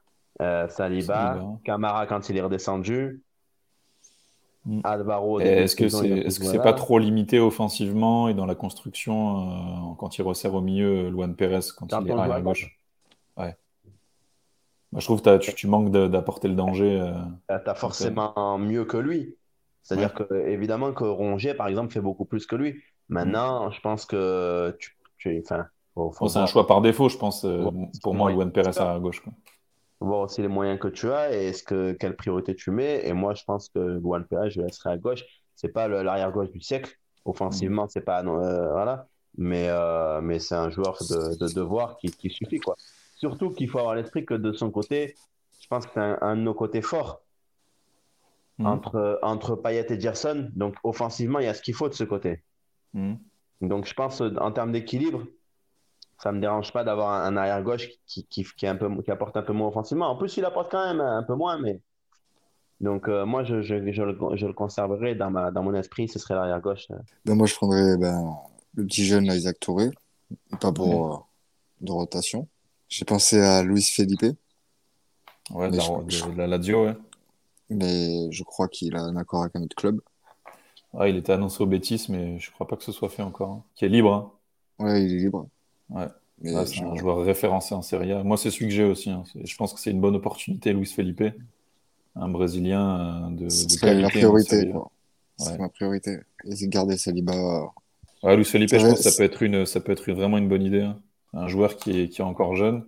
euh, Saliba, Camara quand il est redescendu. Alvaro. Est-ce que c'est est -ce pas trop limité offensivement et dans la construction euh, quand il resserre au milieu Luan Pérez quand, il est à gauche? Ouais. je trouve que tu, tu, manques d'apporter le danger. Euh, tu as forcément mieux que lui. C'est-à-dire que évidemment que Rongier, par exemple, fait beaucoup plus que lui. Maintenant, je pense que tu, tu enfin, c'est un choix par défaut, je pense. Euh, pour moi, Luan Pérez à gauche. Quoi. Voir aussi les moyens que tu as et est-ce que quelle priorité tu mets. Et moi, je pense que Luan Pérez, je laisserai à gauche. C'est pas l'arrière gauche du siècle. Offensivement, c'est pas euh, voilà. Mais euh, mais c'est un joueur de, de devoir qui, qui suffit quoi. Surtout qu'il faut avoir l'esprit que de son côté, je pense que c'est un, un de nos côtés forts Mhm. entre, entre Payet et Gerson. Donc, offensivement, il y a ce qu'il faut de ce côté. Mhm. Donc, je pense en termes d'équilibre, ça me dérange pas d'avoir un, arrière gauche qui, qui, qui, un peu, qui apporte un peu moins offensivement. En plus, il apporte quand même un peu moins, mais donc moi, je, je, je, le, je, le, conserverai dans, ma, dans mon esprit, ce serait l'arrière gauche. Ben, moi, je prendrais ben, le petit jeune Isaac Touré, pas pour de rotation. J'ai pensé à Luis Felipe. Ouais, de la, de, la Lazio, ouais. Mais je crois qu'il a un accord avec un autre club. Ah, il était annoncé au Betis, mais je crois pas que ce soit fait encore. Hein. Qui est libre. Hein. Ouais, il est libre. Ouais. Ah, c'est un joueur référencé en Serie A. Moi, c'est celui que j'ai aussi. Hein. Je pense que c'est une bonne opportunité, Luis Felipe. Un Brésilien euh, de, de qualité. ma priorité, quoi. C'est ma priorité. Et garder Saliba. Ouais, Luis Felipe, je pense que ça peut être, une, ça peut être vraiment une bonne idée. Un joueur qui est, qui est encore jeune.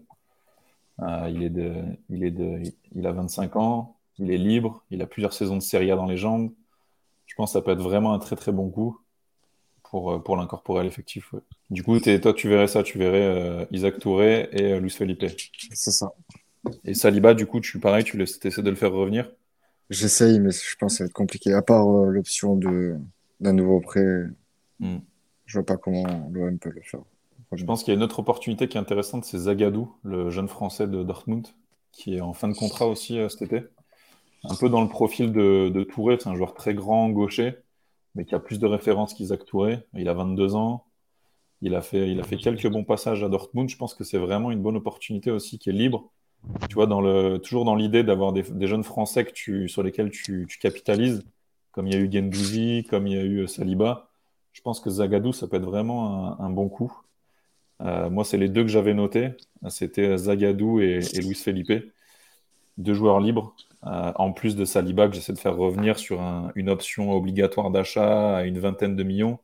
Euh, il, est de, il, est de, il a 25 ans. Il est libre. Il a plusieurs saisons de Serie A dans les jambes. Je pense que ça peut être vraiment un très très bon coup pour, euh, pour l'incorporer à l'effectif. Du coup, toi, tu verrais ça. Tu verrais euh, Isaac Touré et Luis Felipe. C'est ça. Et Saliba, du coup, tu pareil, tu essaies de le faire revenir? J'essaye, mais je pense que ça va être compliqué. À part l'option d'un nouveau prêt, hmm. je vois pas comment l'OM peut le faire. Je pense qu'il y a une autre opportunité qui est intéressante, c'est Zagadou, le jeune français de Dortmund, qui est en fin de contrat aussi euh, cet été. Un peu dans le profil de, Touré, c'est un joueur très grand, gaucher, mais qui a plus de références qu'Isaac Touré. Il a 22 ans, il a, fait, il a fait quelques bons passages à Dortmund. Je pense que c'est vraiment une bonne opportunité aussi qui est libre. Tu vois, toujours dans l'idée d'avoir des, jeunes Français tu, sur lesquels tu, capitalises, comme il y a eu Gendouzi, comme il y a eu Saliba. Je pense que Zagadou, ça peut être vraiment un bon coup. Euh, moi, c'est les deux que j'avais notés. C'était Zagadou et, et, Luis Felipe, deux joueurs libres. Euh, en plus de Saliba, que j'essaie de faire revenir sur une option obligatoire d'achat à une vingtaine de millions,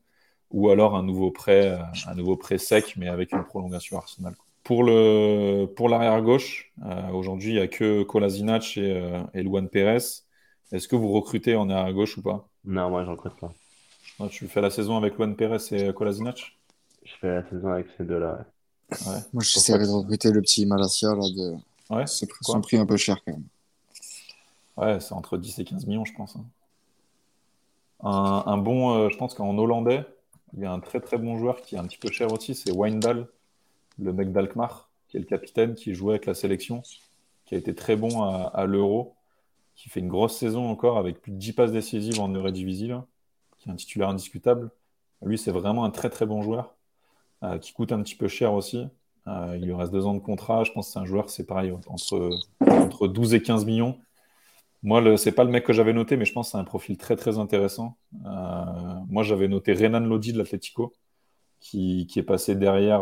ou alors un nouveau prêt, un nouveau prêt sec, mais avec une prolongation Arsenal. Pour le pour l'arrière gauche, euh, aujourd'hui, il n'y a que Kolasinac et, et Luan Pérez. Est-ce que vous recrutez en arrière gauche ou pas? Non, moi, je recrute pas. tu fais la saison avec Luan Pérez et Kolasinac? Je fais la saison avec ces deux-là. Ouais. Moi, j'essaierai de recruter le petit Malasia. Là, de... Ouais, c'est son prix un peu cher quand même. Ouais, c'est entre 10 et 15 millions, je pense. Hein. Un, bon, euh, je pense qu'en hollandais, il y a un très très bon joueur qui est un petit peu cher aussi, c'est Wijndal, le mec d'Alkmaar, qui est le capitaine, qui jouait avec la sélection, qui a été très bon à, l'Euro, qui fait une grosse saison encore avec plus de 10 passes décisives en Eredivisie, là, qui est un titulaire indiscutable. Lui, c'est vraiment un très très bon joueur. Euh, qui coûte un petit peu cher aussi. Euh, il lui reste deux ans de contrat. Je pense que c'est un joueur, c'est pareil, entre 12 et 15 millions. Moi, ce n'est pas le mec que j'avais noté, mais je pense que c'est un profil très très intéressant. Euh, moi, j'avais noté Renan Lodi de l'Atlético, qui, qui, est passé derrière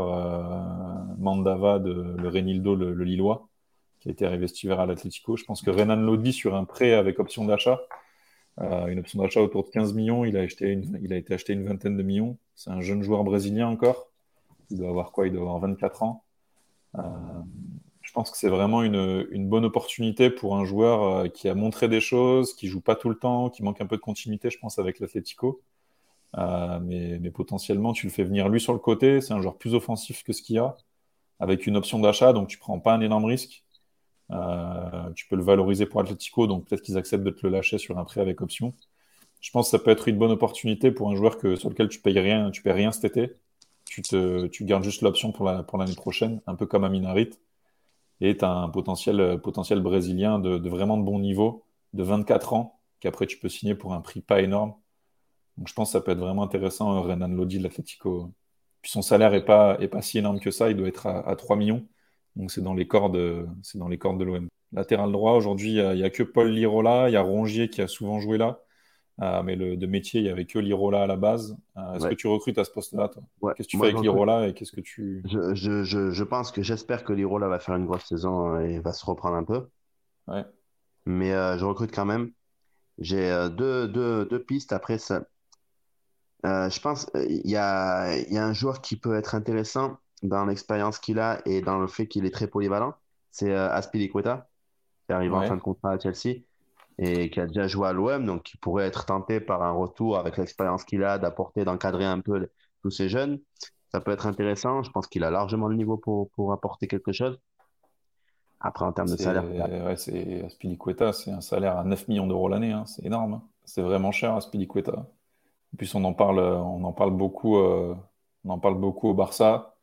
Mandava, de, le Renildo, le, Lillois, qui a été arrivé cet hiver à l'Atlético. Je pense que Renan Lodi, sur un prêt avec option d'achat, une option d'achat autour de 15 millions, il a, il a été acheté une vingtaine de millions. C'est un jeune joueur brésilien encore. Il doit avoir quoi? Il doit avoir 24 ans. Je pense que c'est vraiment une, bonne opportunité pour un joueur euh, qui a montré des choses, qui joue pas tout le temps, qui manque un peu de continuité, je pense, avec l'Atlético. Euh, mais, potentiellement, tu le fais venir lui sur le côté. C'est un joueur plus offensif que ce qu'il y a, avec une option d'achat, donc tu prends pas un énorme risque. Euh, tu peux le valoriser pour Atlético, donc peut-être qu'ils acceptent de te le lâcher sur un prêt avec option. Je pense que ça peut être une bonne opportunité pour un joueur que, sur lequel tu payes rien, tu payes rien cet été tu, gardes juste l'option pour l'année prochaine, un peu comme Aminarit, et tu as un potentiel, potentiel brésilien de, de, vraiment de bon niveau, de 24 ans, qu'après tu peux signer pour un prix pas énorme. Donc je pense que ça peut être vraiment intéressant, euh, Renan Lodi de l'Atletico. Puis son salaire est pas, est pas si énorme que ça, il doit être à, 3 millions. Donc c'est dans les cordes, c'est dans les cordes de l'OM. Latéral droit, aujourd'hui, il n'y a, a, que Paul Lirola, il y a Rongier qui a souvent joué là. Euh, mais le, de métier, il n'y avait que l'Irola à la base. Euh, est-ce que tu recrutes à ce poste-là, toi? Qu'est-ce que tu fais avec l'Irola et qu'est-ce que tu. Je, je, je, pense que j'espère que l'Irola va faire une grosse saison et va se reprendre un peu. Ouais. Mais euh, je recrute quand même. J'ai deux, deux, deux, pistes. Après, ça. je pense qu'il y a, y a un joueur qui peut être intéressant dans l'expérience qu'il a et dans le fait qu'il est très polyvalent. C'est Aspilicueta, qui arrive en fin de contrat à Chelsea et qui a déjà joué à l'OM, donc qui pourrait être tenté par un retour avec l'expérience qu'il a, d'apporter, d'encadrer un peu tous ces jeunes. Ça peut être intéressant. Je pense qu'il a largement le niveau pour, pour apporter quelque chose. Après, en termes de salaire. Ouais, c'est Aspilicueta, c'est un salaire à 9 millions d'euros l'année. Hein. C'est énorme. Hein. C'est vraiment cher, Aspilicueta. En plus, on en parle, on en parle beaucoup euh, On en parle beaucoup au Barça.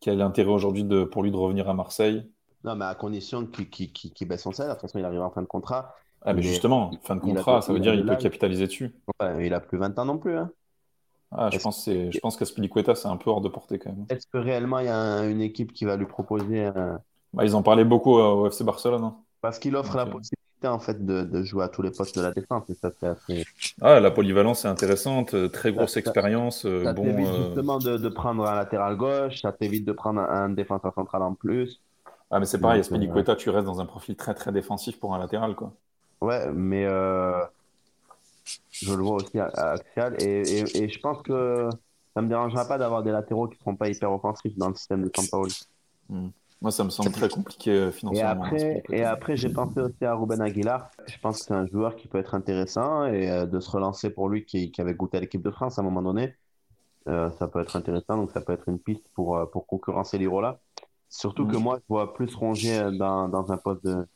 Quel intérêt aujourd'hui pour lui de revenir à Marseille? Non, mais à condition qu'il baisse son salaire. De toute façon, il arrive en fin de contrat. Ah, mais justement, fin de contrat, ça veut dire qu'il peut capitaliser dessus. Ouais, il a plus 20 ans non plus. Hein. Ah, je, pense je pense qu'Aspilicueta, c'est un peu hors de portée quand même. Est-ce que réellement il y a une équipe qui va lui proposer bah, Ils en parlaient beaucoup au FC Barcelone. Hein. Parce qu'il offre la possibilité en fait de, jouer à tous les postes de la défense. ça, Ah, la polyvalence est intéressante, euh, très grosse expérience. Euh, ça bon, t'évite euh, justement de, prendre un latéral gauche, ça t'évite de prendre un, défenseur central en plus. Ah, mais c'est pareil, Aspilicueta, tu restes dans un profil très très défensif pour un latéral, quoi. Ouais, mais je le vois aussi à, Axial et, et, je pense que ça me dérangera pas d'avoir des latéraux qui ne seront pas hyper offensifs dans le système de Sampaoli. Hmm. Moi, ça me semble très compliqué euh, financièrement. Et après, et après j'ai pensé aussi à Ruben Aguilar. Je pense que c'est un joueur qui peut être intéressant et euh, de se relancer pour lui qui, qui avait goûté à l'équipe de France à un moment donné. Euh, ça peut être intéressant, donc ça peut être une piste pour, pour concurrencer l'Irola. Surtout que mm. moi, je vois plus Rongier dans, dans un poste de,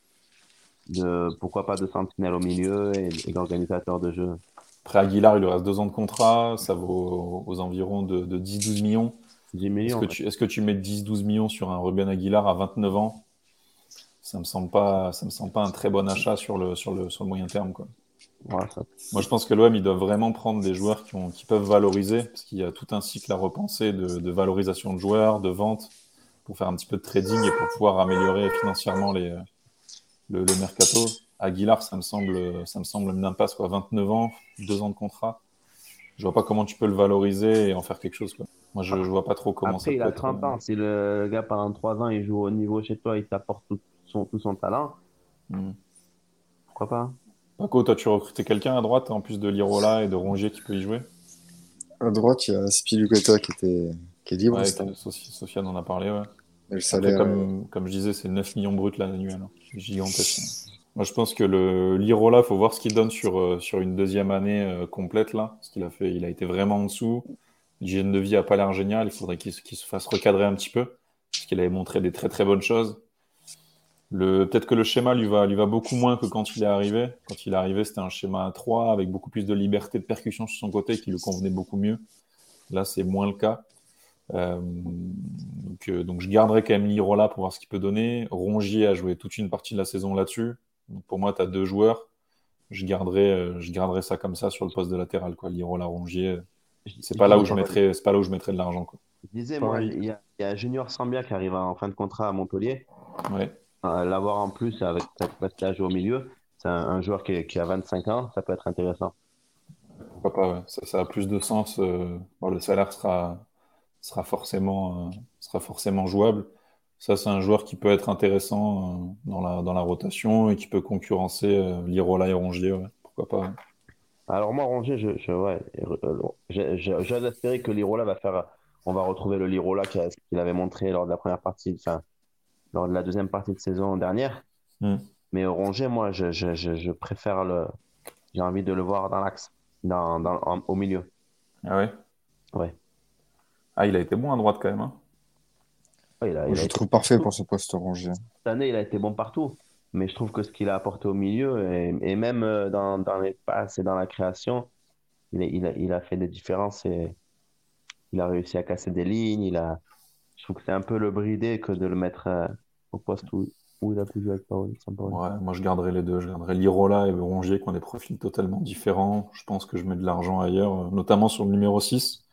de, pourquoi pas, de sentinelle au milieu et, d'organisateur de jeu. Après Aguilar, il lui reste deux ans de contrat, ça vaut aux environs de, de 10-12 millions. Est-ce que, tu, est que tu mets 10-12 millions sur un Ruben Aguilar à 29 ans? Ça me semble pas, ça me semble pas un très bon achat sur le, sur le, sur le moyen terme. Quoi. Moi, je pense que l'OM, ils doivent vraiment prendre des joueurs qui, ont, qui peuvent valoriser, parce qu'il y a tout un cycle à repenser de, valorisation de joueurs, de vente, pour faire un petit peu de trading et pour pouvoir améliorer financièrement les, le, le mercato. Aguilar, ça me semble, ça me semble une impasse, quoi. 29 ans, 2 ans de contrat. Je vois pas comment tu peux le valoriser et en faire quelque chose. Quoi. Moi, je, je vois pas trop comment Après, ça il a 30 euh, ans. Si le gars, pendant 3 ans, il joue au niveau chez toi, il t'apporte tout son, tout son talent. Hmm. Pourquoi pas? Paco, toi, tu recruté quelqu'un à droite, en plus de Lirola et de Rongier qui peut y jouer? À droite, il y a Spilucota qui, était... qui est libre. Ouais, Sofiane en a parlé, ouais. le salaire, comme, euh, comme, je disais, c'est 9 millions bruts l'annuel. Hein. Gigantesque. Moi, je pense que le Lirola, faut voir ce qu'il donne sur, euh, une deuxième année complète, là. Ce qu'il a fait, il a été vraiment en dessous. L'hygiène de vie n'a pas l'air génial. Il faudrait qu'il se fasse recadrer un petit peu, parce qu'il avait montré des très très bonnes choses. Peut-être que le schéma lui va, lui va beaucoup moins que quand il est arrivé. Quand il est arrivé, c'était un schéma à 3 avec beaucoup plus de liberté de percussion sur son côté qui lui convenait beaucoup mieux. Là, c'est moins le cas. Euh, euh, donc, je garderai quand même Lirola pour voir ce qu'il peut donner. Rongier a joué toute une partie de la saison là-dessus. Pour moi, tu as deux joueurs. Je garderai, euh, je garderai ça comme ça sur le poste de latéral. Quoi. Lirola, Rongier, c'est pas là où je mettrais, c'est pas là où je mettrais de l'argent. Je disais, moi, il y, a, y a Junior Sambia qui arrive en fin de contrat à Montpellier. Ouais. Euh, l'avoir en plus avec cette passage au milieu, c'est un, joueur qui, qui, a 25 ans, ça peut être intéressant. Pourquoi pas, ouais. ça, ça, a plus de sens. Euh, bon, le salaire sera, sera, forcément, euh, sera forcément jouable. Ça, c'est un joueur qui peut être intéressant dans, la, dans la rotation et qui peut concurrencer Lirola et Rongier. Ouais. Pourquoi pas. Alors moi, Rongier, je, je, ouais, j'ose espérer que Lirola va faire. On va retrouver le Lirola qu'il avait montré lors de la première partie, enfin, lors de la deuxième partie de saison dernière. Hmm. Mais Rongier, moi, je, je, je, préfère le. J'ai envie de le voir dans l'axe, dans, dans, au milieu. Ah ouais? Ouais. Ah, il a été bon à droite quand même. Hein. il a, je trouve parfait pour ce poste Rongier. Cette année, il a été bon partout mais je trouve que ce qu'il a apporté au milieu, et, même euh, dans, dans, les passes et dans la création, il, il, a, il, a, fait des différences et il a réussi à casser des lignes. Il a... Je trouve que c'est un peu le bridé que de le mettre euh, au poste où, où, il a pu jouer avec Paul. Ouais, moi je garderai les deux. Je garderai Lirola et Rongier qui ont des profils totalement différents. Je pense que je mets de l'argent ailleurs, notamment sur le numéro 6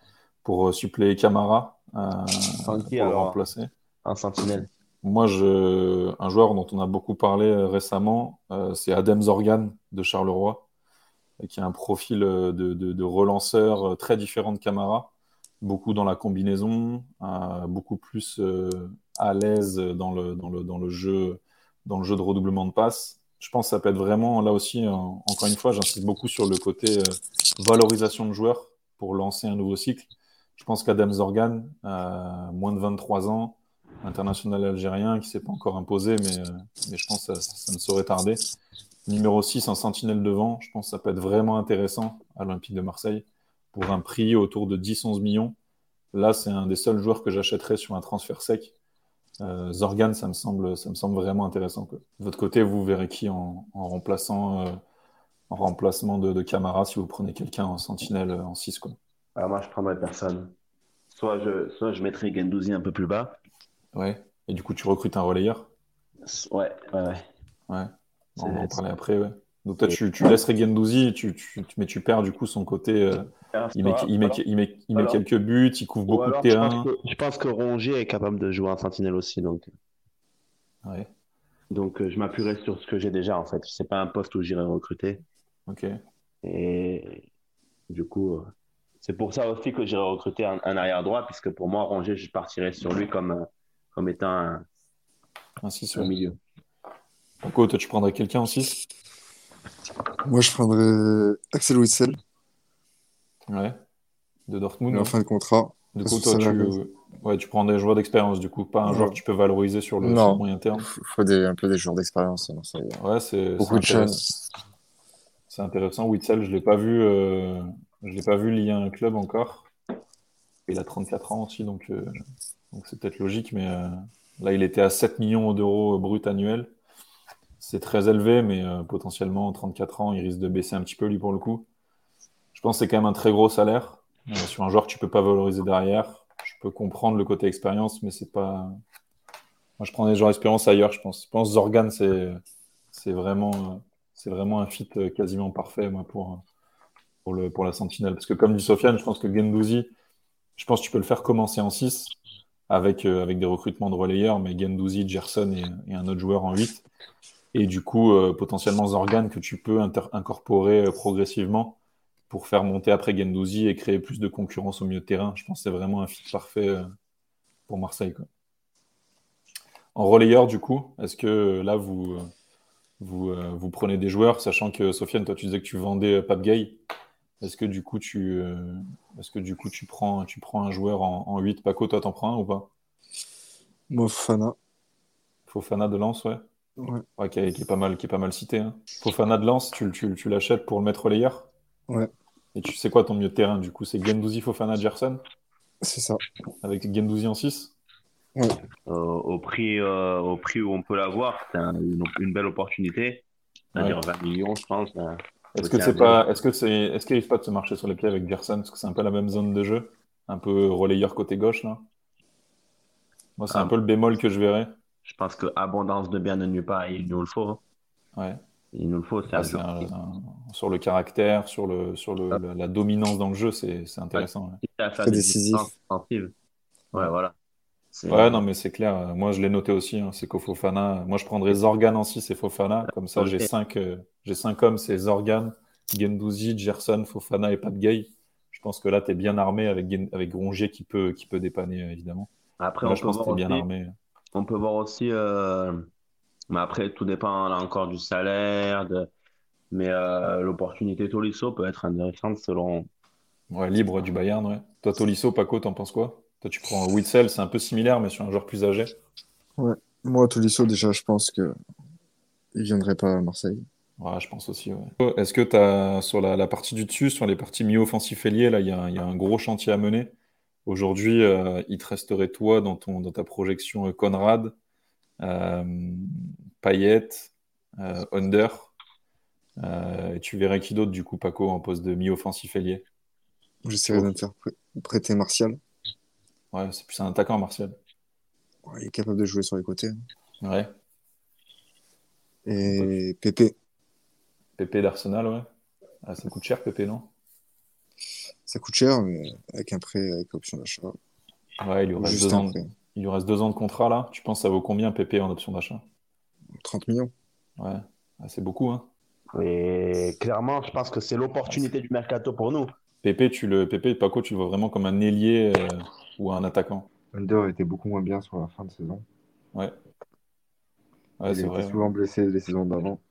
pour euh, suppléer Camara. pour le remplacer. Un sentinelle. Moi, je... un joueur dont on a beaucoup parlé euh, récemment, euh, c'est Adem Zorgan de Charleroi, qui a un profil euh, de, de, relanceur très différent de Camara, beaucoup dans la combinaison, beaucoup plus à l'aise dans le, dans, le, dans, le jeu, dans le jeu de redoublement de passes. Je pense que ça peut être vraiment, là aussi, encore une fois, j'insiste beaucoup sur le côté valorisation de joueurs pour lancer un nouveau cycle. Je pense qu'Adem Zorgan, moins de 23 ans, international algérien qui ne s'est pas encore imposé, mais, euh, je pense que ça, ne saurait tarder. Numéro 6, un sentinelle devant, je pense que ça peut être vraiment intéressant à l'Olympique de Marseille pour un prix autour de 10-11 millions. Là, c'est un des seuls joueurs que j'achèterais sur un transfert sec. Euh, Zorgan, ça me, semble, vraiment intéressant. De votre côté, vous verrez qui en, remplaçant, euh, en remplacement de, Camara si vous prenez quelqu'un en sentinelle en 6 quoi. Alors moi, je prendrais personne. soit je, soit je mettrais Gendouzi un peu plus bas. Ouais. Et du coup, tu recrutes un relayeur? Ouais, ouais, ouais. Ouais. On va en parler après, ouais. Donc toi, tu, tu laisserais Gendouzi, tu, tu, mais tu perds du coup son côté. euh, il, met, il, met, il, met, il met quelques buts, il couvre Ou beaucoup alors, de je terrain. pense, que, je pense que Rongier est capable de jouer en sentinelle aussi. Donc, Ouais, donc euh, je m'appuierai sur ce que j'ai déjà en fait. C'est pas un poste où j'irai recruter. ok. Et du coup, euh, c'est pour ça aussi que j'irai recruter un, un arrière droit, puisque pour moi, Rongier, je partirais sur lui comme, euh, comme étant un, un ouais. milieu. Paco, toi, tu prendrais quelqu'un en 6 Moi, je prendrais Axel Witsel, Ouais. De Dortmund. en fin de contrat. Du coup, toi, tu... Ouais, tu prends des joueurs d'expérience, du coup, pas un Ouais. joueur que tu peux valoriser sur le, Non. sur le moyen terme. Il faut des, un peu des joueurs d'expérience. Ouais, c'est Beaucoup de. C'est intéressant. Witzel, je l'ai pas vu, euh, je l'ai pas vu lié à un club encore. Il a 34 ans aussi, donc euh, donc c'est peut-être logique, mais euh, là, il était à 7 millions d'euros brut annuel. C'est très élevé, mais euh, potentiellement, 34 ans, il risque de baisser un petit peu, lui, pour le coup. Je pense que c'est quand même un très gros salaire. Euh, sur un joueur que tu peux pas valoriser derrière. Je peux comprendre le côté expérience, mais c'est pas. Moi, je prends des joueurs d'expérience ailleurs, je pense. Je pense que Zorgan, c'est vraiment, euh, c'est vraiment un fit euh, quasiment parfait moi, pour, pour, le, pour la Sentinelle. Parce que comme dit Sofiane, je pense que Gendouzi, je pense que tu peux le faire commencer en 6 avec, euh, avec des recrutements de relayeurs, mais Gendouzi, Gerson et, un autre joueur en 8. Et du coup, euh, potentiellement Zorgan que tu peux incorporer euh, progressivement pour faire monter après Gendouzi et créer plus de concurrence au milieu de terrain. Je pense que c'est vraiment un fit parfait pour Marseille. En relayeur, du coup, est-ce que là, vous, vous, vous prenez des joueurs, sachant que Sofiane, toi, tu disais que tu vendais Pape Gay. Est-ce que du coup, tu, euh, est-ce que du coup, tu prends, tu prends un joueur en, en 8 Paco, toi, t'en prends un ou pas? Moi, Fofana. Fofana de Lens, ouais. Ouais. Ouais, qui, est, qui est pas mal, qui est pas mal cité. hein. Fofana de Lens, tu, tu, tu l'achètes pour le mettre relayeur Ouais. Et tu sais quoi ton milieu de terrain, du coup C'est Gendouzi, Fofana, Gerson? C'est ça. Avec Gendouzi en 6 Euh, au, prix, euh, au prix où on peut l'avoir, c'est un- une, une belle opportunité. C'est-à-dire 20 millions, je pense. euh, Est-ce que c'est pas, est-ce que c'est, est-ce qu'il arrive pas de se marcher sur les pieds avec Gerson? Parce que c'est un peu la même zone de jeu, un peu relayeur côté gauche là. Moi, c'est Ah. un peu le bémol que je verrais. Je pense que abondance de bien ne nuit pas, il nous le faut. hein. Ouais. Il nous le faut, c'est Ah, sur le caractère, sur le, sur le, Ah. la, la dominance dans le jeu, c'est, c'est intéressant. ouais. Très des décisif. Ouais, voilà. Ouais, non, mais c'est clair. Euh, Moi, je l'ai noté aussi. hein, c'est qu'au Fofana. Moi, je prendrais Zorgan en 6 et Fofana. Comme ça, j'ai Ok. 5 j'ai cinq hommes. C'est Zorgan, Gendouzi, Gerson, Fofana et Pat Gay. Je pense que là, tu es bien armé avec, avec Rongier qui peut, qui peut dépanner, euh, évidemment. Après, Là, on je peut, pense que es bien aussi, armé. on peut voir aussi, euh, mais après, tout dépend là encore du salaire, de... mais euh, l'opportunité Tolisso peut être intéressante selon. Ouais, libre du Bayern, ouais. Toi, Tolisso, Paco, t'en penses quoi? Toi, tu prends Witzel, c'est un peu similaire, mais sur un joueur plus âgé. Moi, Tolisso, déjà, je pense que il viendrait pas à Marseille. Ouais, je pense aussi, ouais. Est-ce que tu as, sur la, la partie du dessus, sur les parties milieu offensif ailier, là, il y a, il y a un gros chantier à mener. Aujourd'hui, euh, il te resterait toi dans, ton, dans ta projection euh, Conrad, euh, Payet, euh, Under. Et tu verrais qui d'autre, du coup, Paco, en poste de milieu offensif ailier? J'essaierai d'interpréter Martial. Ouais, c'est plus un attaquant, Martial. Ouais, il est capable de jouer sur les côtés. Ouais. Et Pépé, Pépé d'Arsenal, ouais. Ah, ça coûte cher, Pépé, non? ça coûte cher, mais avec un prêt, avec option d'achat. Ouais, il lui reste deux ans, de- il lui reste deux ans de contrat, là. Tu penses que ça vaut combien, Pépé, en option d'achat? 30 millions. Ouais. Ah, c'est beaucoup, hein. Et clairement, je pense que c'est l'opportunité du mercato pour nous. Pépé, tu le, Pépé, Paco, tu le vois vraiment comme un ailier euh, ou un attaquant. Under était beaucoup moins bien sur la fin de saison. Ouais. Ouais, il c'est était vrai. souvent blessé les saisons d'avant.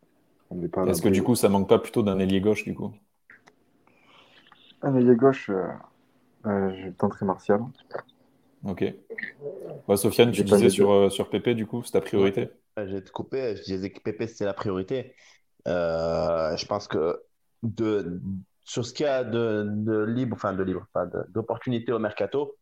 Est-ce que du coup, ça manque pas plutôt d'un ailier gauche, du coup? Un ailier gauche, euh, euh, je tenterai Martial. Ok. Ouais, Sofiane, tu disais sur, euh, sur Pépé, du coup, c'est ta priorité? Ouais, Je vais te couper, je disais que Pépé, c'est la priorité. Euh, je pense que de, sur ce qu'il y a de, de libre, enfin de libre, enfin d'opportunités au mercato,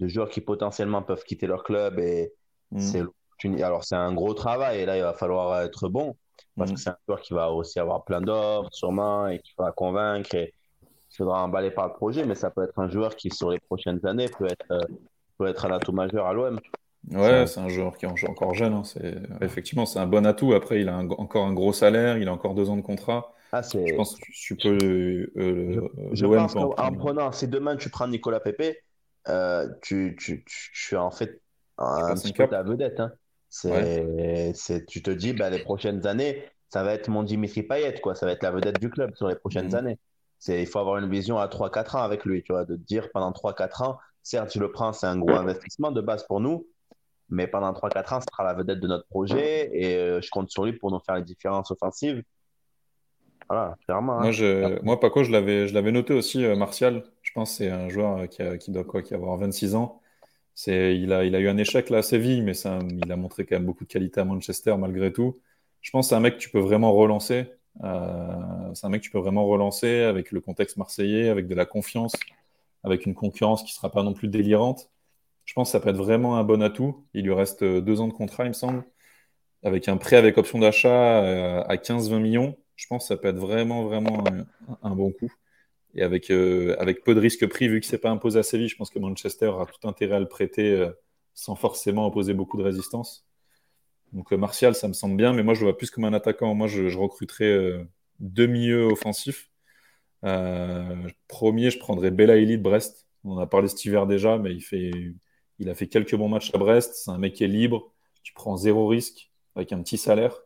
de joueurs qui potentiellement peuvent quitter leur club et Hmm. c'est l'opportunité. Alors c'est un gros travail et là il va falloir être bon parce Hmm. que c'est un joueur qui va aussi avoir plein d'offres sûrement et qu'il faudra convaincre et faudra emballer par le projet, mais ça peut être un joueur qui, sur les prochaines années, peut être, euh, peut être un atout majeur à l'OM. Ouais, c'est un joueur qui est encore jeune. Hein. C'est... Effectivement, c'est un bon atout. Après, il a encore un gros salaire, il a encore deux ans de contrat. Ah, Je pense que tu peux. euh, Je l'OM pense en qu'en prenant, si demain tu prends Nicolas Pepe, euh, tu, tu, tu, tu es en fait un petit peu ta vedette. Hein. Tu te dis, bah, les prochaines années, ça va être mon Dimitri Payet, quoi. Ça va être la vedette du club sur les prochaines Mhm. années. Il faut avoir une vision à 3-4 ans avec lui, tu vois, de te dire pendant 3-4 ans, certes, tu le prends, c'est un gros investissement de base pour nous, mais pendant 3-4 ans, ce sera la vedette de notre projet et euh, je compte sur lui pour nous faire les différences offensives. Voilà, clairement. hein. Moi, je, moi, Paco, je l'avais, je l'avais noté aussi, euh, Martial. Je pense que c'est un joueur euh, qui, a- qui doit quoi, qui avoir 26 ans. C'est, il a, il a eu un échec là à Séville, mais il a montré quand même beaucoup de qualité à Manchester malgré tout. Je pense que c'est un mec que tu peux vraiment relancer. Euh, c'est un mec que tu peux vraiment relancer avec le contexte marseillais, avec de la confiance, avec une concurrence qui sera pas non plus délirante. Je pense que ça peut être vraiment un bon atout. Il lui reste deux ans de contrat, il me semble, avec un prêt avec option d'achat à 15-20 millions. Je pense que ça peut être vraiment, vraiment un, bon coup. Et avec, euh, avec peu de risques pris, vu que c'est pas imposé à Séville, je pense que Manchester a tout intérêt à le prêter euh, sans forcément opposer beaucoup de résistance. Donc euh, Martial, ça me semble bien, mais moi je le vois plus comme un attaquant. Moi je, euh, deux milieux offensifs. Premier, je prendrais Belaïli de Brest. On en a parlé cet hiver déjà, mais il il a fait quelques bons matchs à Brest. C'est un mec qui est libre. Tu prends zéro risque avec un petit salaire.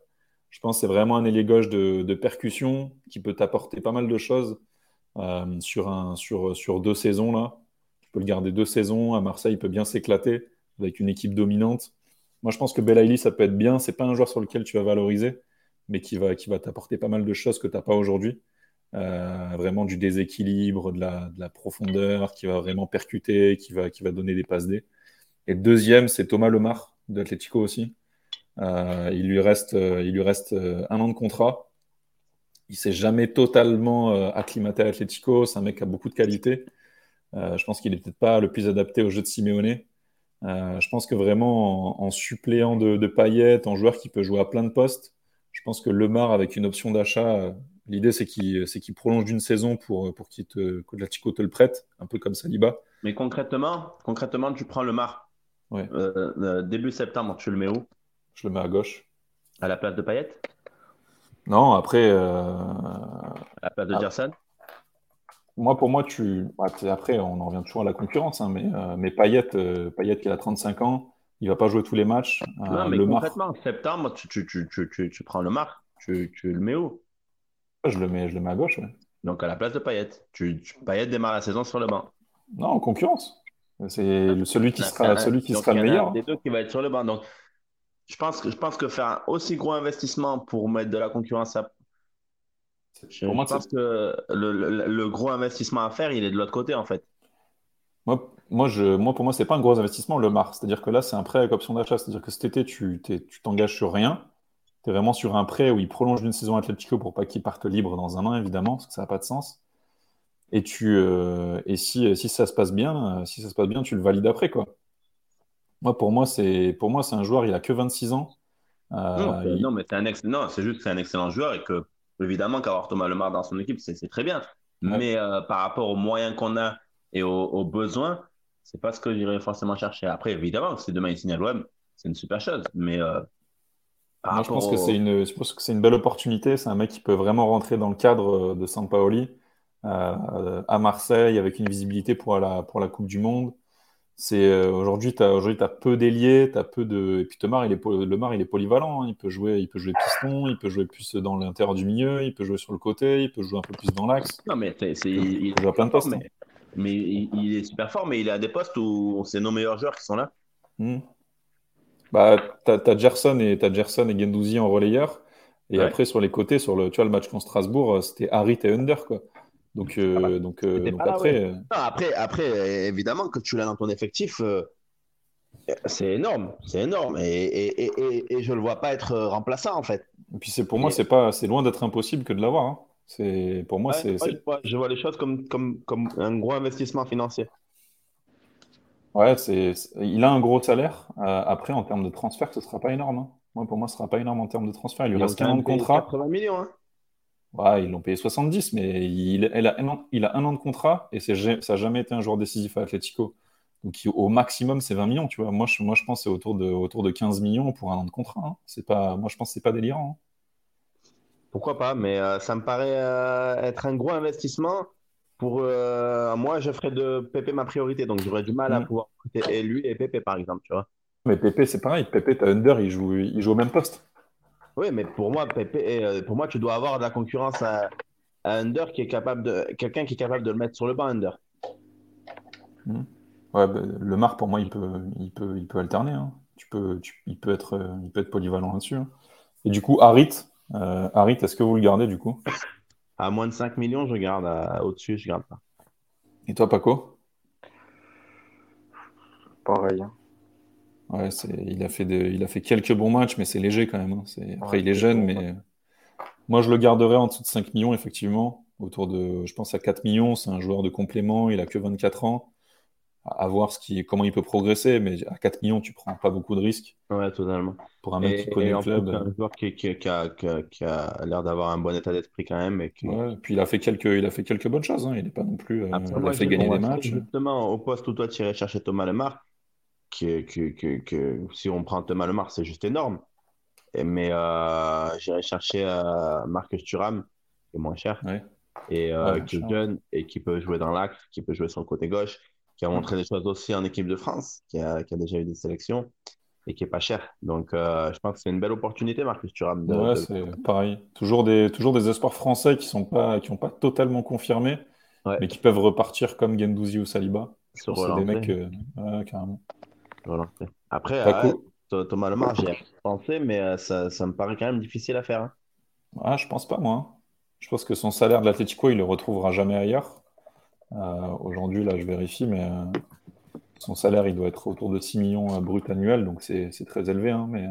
Je pense que c'est vraiment un ailier gauche de, percussion qui peut t'apporter pas mal de choses euh, sur, deux saisons là. Tu peux le garder deux saisons. À Marseille, il peut bien s'éclater avec une équipe dominante. Moi, je pense que Belaïli, ça peut être bien. C'est pas un joueur sur lequel tu vas valoriser, mais qui va, t'apporter pas mal de choses que tu n'as pas aujourd'hui. Euh, vraiment du déséquilibre, de la, de la profondeur, qui va vraiment percuter, qui va, donner des passes D. Et deuxième, c'est Thomas Lemar de Atlético aussi. Euh, il lui reste, euh, il lui reste euh, un an de contrat. Il s'est jamais totalement acclimaté à Atlético. C'est un mec qui a beaucoup de qualité. Euh, je pense qu'il est peut-être pas le plus adapté au jeu de Simeone. Je pense que vraiment en, en suppléant de, de Payet, en joueur qui peut jouer à plein de postes, je pense que Lemar avec une option d'achat, l'idée c'est qu'il prolonge d'une saison pour, pour qu'il te, que l'Atlético te le prête, un peu comme Saliba. Mais concrètement, concrètement, tu prends le Mar. Ouais. Euh, euh, début septembre, tu le mets où? Je le mets à gauche. À la place de Payet? Non, après, euh, À la place de Ah. Gerson? Moi, pour moi, tu. bah, après, on en revient toujours à la concurrence, hein, mais, euh, mais Payet, euh, Payet qui a 35 ans, il va pas jouer tous les matchs. Euh, Non, mais Lemar, concrètement, septembre, tu, tu, prends le Mar. Tu, le mets où? je le mets, je le mets à gauche. ouais. Donc à la place de Payet. Tu, Payet démarre la saison sur le banc. Non, en concurrence. C'est le- celui qui en sera, celui qui sera il y le en a meilleur. des deux qui va être sur le banc. Donc je pense que, je pense que faire un aussi gros investissement pour mettre de la concurrence à. Je, Pour moi, je pense que le, le, le gros investissement à faire, il est de l'autre côté en fait. Moi, moi, je, moi, pour moi, c'est pas un gros investissement, le Mar. C'est-à-dire que là, c'est un prêt avec option d'achat. C'est-à-dire que cet été, tu t'engages sur rien. Tu es vraiment sur un prêt où il prolonge d'une saison Atlético pour pas qu'il parte libre dans un an, évidemment, parce que ça n'a pas de sens. Et, tu, euh, et si, si ça se passe bien, si ça se passe bien, tu le valides après, quoi. Moi, pour moi, c'est, pour moi, c'est un joueur, il a que 26 ans. Euh, Non, c'est- il- non, mais c'est un ex... non, c'est juste que c'est un excellent joueur et que, évidemment, qu'avoir Thomas Lemar dans son équipe, c'est c'est très bien. Ouais. Mais euh, par rapport aux moyens qu'on a et aux, aux besoins, c'est pas ce que j'irais forcément chercher. Après, évidemment, si demain il signe à l'OM, c'est une super chose. Mais euh, Moi, je pense que c'est une, je pense que c'est une belle opportunité. C'est un mec qui peut vraiment rentrer dans le cadre de Sampaoli euh, à Marseille avec une visibilité pour la, pour la Coupe du Monde. C'est euh, aujourd'hui, tu as, aujourd'hui, t'as peu d'ailiers, tu peu de. Et puis Lemar, il est, poly- Lemar, il est polyvalent. hein. Il peut jouer, il peut jouer piston, il peut jouer plus dans l'intérieur du milieu, il peut jouer sur le côté, il peut jouer un peu plus dans l'axe. Non, mais c'est, Il il, jouer à plein de postes. hein. mais, mais il, il est super fort, mais il est à des postes où c'est nos meilleurs joueurs qui sont là. Hmm. Bah, t'as, t'as Gerson et t'as Gerson et Guendouzi en relayeur. Et Ouais. après, sur les côtés, sur le, tu vois, le match contre Strasbourg, euh, c'était Harit et Under, quoi. Donc, euh, Ah bah, donc, euh, c'était donc pas là, après, ouais. euh, Non, après, après, évidemment, que tu l'as dans ton effectif, euh, c'est énorme. C'est énorme. Et, et, et, et, et je le vois pas être remplaçant, en fait. et puis c'est pour moi, c'est pas, c'est loin d'être impossible que de l'avoir. hein. C'est, pour moi, Ouais, c'est, je, vois, je vois les choses comme, comme, comme un gros investissement financier. ouais, c'est, il a un gros salaire. Euh, après, en termes de transfert, ce sera pas énorme. hein. Moi, pour moi, ce sera pas énorme en termes de transfert. Il lui reste qu'un an de contrat. 80 millions. Hein. Ouais, ils l'ont payé 70, mais il, a, un an, il a un an de contrat et ça n'a jamais été un joueur décisif à Atletico. Donc au maximum, c'est 20 millions, tu vois. Moi, je, moi, je pense que c'est autour de, autour de 15 millions pour un an de contrat. Hein. C'est pas, moi, je pense que c'est pas délirant. Hein. Pourquoi pas, mais euh, ça me paraît euh, être un gros investissement. Pour euh, moi, je ferais de Pépé ma priorité, donc j'aurais du mal à mm. pouvoir recruter lui et Pépé, par exemple, tu vois. Mais Pépé, c'est pareil. Pépé, t'as Under, il joue, il joue au même poste. Oui, mais pour moi, Pépé, pour moi, tu dois avoir de la concurrence à, Under qui est capable de, quelqu'un qui est capable de le mettre sur le banc, Under. Mm. Ouais, bah, le Mar, pour moi, il peut, il peut, il peut alterner. Hein. Tu peux, il, peut être, il peut être polyvalent là-dessus. Hein. Et du coup, Harit, euh, Harit est-ce que vous le gardez du coup? À moins de 5 millions, je garde. Au-dessus, je garde pas. Et toi, Paco? Pareil. Hein. Ouais, il, a fait il a fait quelques bons matchs, mais c'est léger quand même. Hein. Après, il est jeune, mais moi, je le garderais en dessous de 5 millions, effectivement. Autour de, je pense, à 4 millions. C'est un joueur de complément. Il a que 24 ans à voir ce qui, comment il peut progresser, mais à 4 millions, tu prends pas beaucoup de risques. Ouais, totalement. Pour un mec qui connaît le club. un joueur qui, qui, qui a, qui a l'air d'avoir un bon état d'esprit quand même. Et puis il a fait quelques, il a fait quelques bonnes choses. Hein. Il n'est pas non plus. Euh, il a fait gagner des matchs. Justement, au poste où toi tu irais chercher Thomas Lemar, qui, qui, qui, si on prend Thomas Lemar, c'est juste énorme. Et, mais euh, j'irais chercher euh, Marcus Thuram, qui est moins cher. Et euh, qui est jeune et qui peut jouer dans l'axe, qui peut jouer sur le côté gauche qui a montré des choses aussi en équipe de France, qui a, qui a déjà eu des sélections et qui est pas cher. Donc, euh, je pense que c'est une belle opportunité, Marcus Thuram. ouais, c'est pareil. Toujours des, toujours des espoirs français qui sont pas, qui ont pas totalement confirmé, mais qui peuvent repartir comme Gendouzi ou Saliba. C'est des mecs, euh, carrément. Après, euh, Thomas Lemar, j'y ai pensé, mais ça, ça, me paraît quand même difficile à faire. Hein. Ah, je pense pas, moi. Je pense que son salaire de l'Atletico, il le retrouvera jamais ailleurs. Euh, aujourd'hui, là, je vérifie, mais euh, son salaire, il doit être autour de 6 millions euh, brut annuels, donc c'est très élevé. Hein, mais,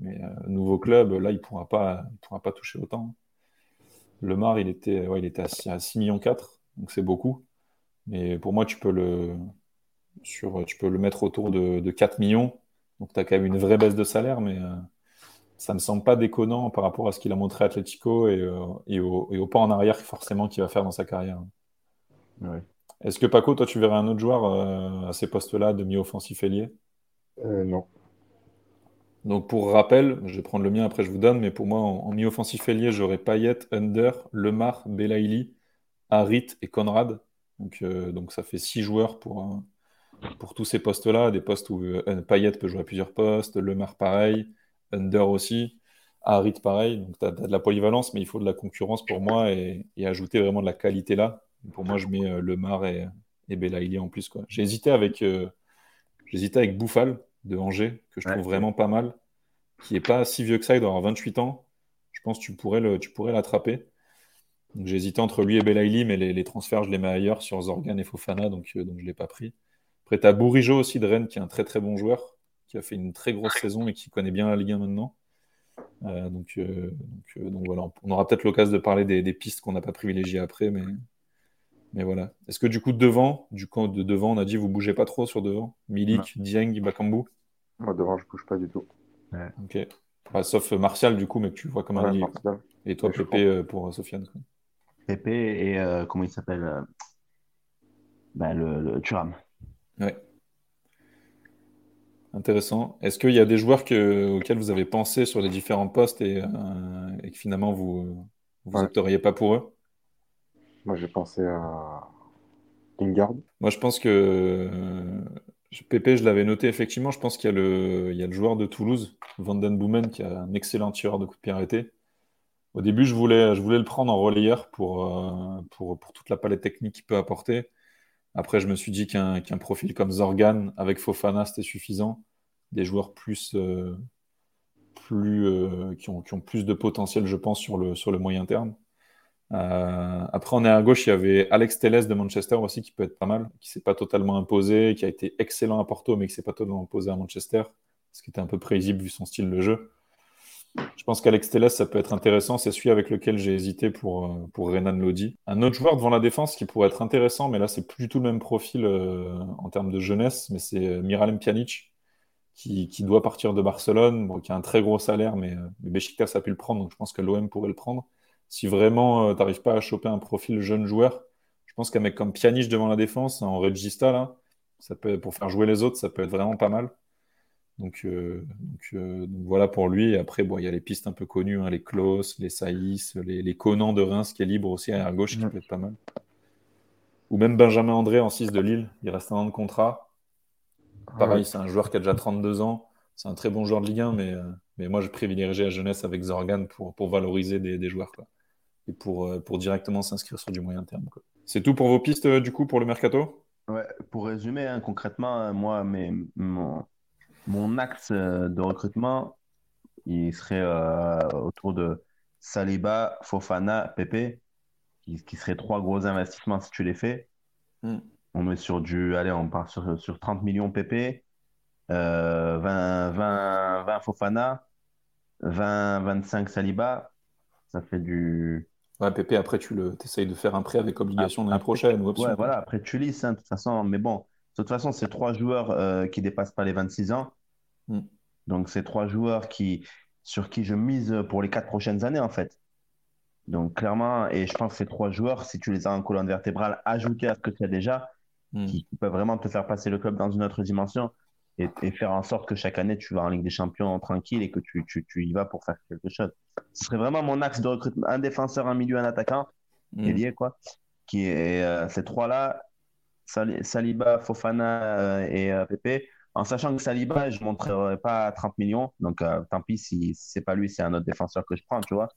mais nouveau club, là, il ne pourra, pas, pourra pas toucher autant. Le Mar, il était, ouais, il était à 6, millions 4, donc c'est beaucoup. Mais pour moi, tu peux le, sur, tu peux le mettre autour de, de 4 millions. Donc tu as quand même une vraie baisse de salaire, mais ça ne me semble pas déconnant par rapport à ce qu'il a montré à Atletico et, et, au, et, au, pas en arrière forcément qu'il va faire dans sa carrière. Est-ce que Paco, toi, tu verrais un autre joueur euh, à ces postes-là de mi-offensif ailier? Euh, Non. Donc pour rappel, je vais prendre le mien après je vous donne, mais pour moi en, mi-offensif ailier, j'aurais Payet, Under, Lemar, Belaïli, Harit et Conrad. Donc, euh, donc ça fait six joueurs pour, pour tous ces postes-là, des postes où Payet peut jouer à plusieurs postes, Lemar pareil, Under aussi, Harit pareil. Donc tu as, de la polyvalence, mais il faut de la concurrence pour moi et, et ajouter vraiment de la qualité là. Pour moi, je mets euh, Lemar et, et Belaïli en plus. J'ai hésité avec, euh, avec Bouffal de Angers, que je trouve vraiment pas mal, qui est pas si vieux que ça, il doit avoir 28 ans. Je pense que tu pourrais, l'attraper. j'ai hésité entre lui et Belaïli, mais les, transferts, je les mets ailleurs sur Zorgan et Fofana, donc, euh, donc je ne l'ai pas pris. Après, tu as Bourigeau aussi de Rennes, qui est un très très bon joueur, qui a fait une très grosse saison et qui connaît bien la Ligue 1 maintenant. donc, donc, voilà, on aura peut-être l'occasion de parler des, des pistes qu'on n'a pas privilégiées après, mais, mais voilà. Est-ce que du coup, devant, du coup, de devant, on a dit vous bougez pas trop sur devant? Milik, Dieng, Bakambu? Moi, devant, je bouge pas du tout. Ok. sauf Martial, du coup, mais que tu vois comme un ouais, Et toi, Pépé, euh, pour euh, Sofiane Pépé et euh, comment il s'appelle bah, le, le Thuram. Ouais. Intéressant. Est-ce qu'il y a des joueurs que, auxquels vous avez pensé sur les différents postes et, et que finalement vous n'opteriez pas pour eux? Moi, j'ai pensé à Lingard. Moi, je pense que euh, Pépé, je l'avais noté effectivement. Je pense qu'il y, a le, il y a le joueur de Toulouse, Vanden Boomen, qui a un excellent tireur de coup de pied arrêté. Au début, je voulais, je voulais le prendre en relayeur pour, euh, pour, pour toute la palette technique qu'il peut apporter. Après, je me suis dit qu'un profil comme Zorgan avec Fofana, c'était suffisant. Des joueurs plus, euh, plus, qui, ont, qui ont plus de potentiel, je pense, sur le, sur le moyen terme. Euh, après, on est à gauche, il y avait Alex Telles de Manchester aussi qui peut être pas mal, qui s'est pas totalement imposé, qui a été excellent à Porto, mais qui s'est pas totalement imposé à Manchester, ce qui était un peu prévisible vu son style de jeu. Je pense qu'Alex Telles, ça peut être intéressant. C'est celui avec lequel j'ai hésité pour, euh, pour Renan Lodi. Un autre joueur devant la défense qui pourrait être intéressant, mais là, c'est plus du tout le même profil euh, en termes de jeunesse, mais c'est Miralem Pjanic, qui, qui, doit partir de Barcelone, qui a un très gros salaire, mais, mais Besiktas a pu le prendre, donc je pense que l'OM pourrait le prendre. si vraiment tu n'arrives pas à choper un profil jeune joueur, je pense qu'un mec comme Pjanic devant la défense, en regista, là, ça peut, pour faire jouer les autres, ça peut être vraiment pas mal. Donc, donc, voilà pour lui. Et après, bon, il y a les pistes un peu connues, hein, les Klaus, les Saïs, les, les Conan de Reims qui est libre aussi à gauche, qui peut être pas mal. Ou même Benjamin André en 6 de Lille, il reste un an de contrat. Pareil, c'est un joueur qui a déjà 32 ans. C'est un très bon joueur de Ligue 1, mais, euh, mais moi, je privilégie la jeunesse avec Zorgan pour, pour valoriser des, des joueurs. Quoi. Et pour, euh, pour directement s'inscrire sur du moyen terme. C'est tout pour vos pistes, euh, du coup, pour le mercato? Ouais, Pour résumer, hein, concrètement, moi, mes, mon, mon axe de recrutement, il serait autour de Saliba, Fofana, Pepe, qui, qui seraient trois gros investissements si tu les fais. Hmm. On est sur du. Allez, on part sur, sur 30 millions PP, 20, 20, 20 Fofana, 20, 25 Saliba. Ça fait du. Ouais, PP, après, tu le, essayes de faire un prêt avec obligation l'année prochaine. Ou ouais, voilà, après, tu lis, hein, de toute façon. Mais bon, de toute façon, c'est trois joueurs euh, qui dépassent pas les 26 ans. Hmm. Donc, c'est trois joueurs qui, sur qui je mise pour les quatre prochaines années, en fait. Donc, clairement, et je pense que ces trois joueurs, si tu les as en colonne vertébrale, ajoutés à ce que tu as déjà, Hmm. qui, peuvent vraiment te faire passer le club dans une autre dimension et, faire en sorte que chaque année tu vas en Ligue des Champions tranquille et que tu, tu, tu y vas pour faire quelque chose. Ce serait vraiment mon axe de recrutement un défenseur, un milieu, un attaquant, mm. lié quoi. Qui est euh, ces trois-là, Saliba, Fofana euh, et euh, Pepe. En sachant que Saliba, je ne montrerai pas 30 millions, donc tant pis si, c'est pas lui, c'est un autre défenseur que je prends, tu vois.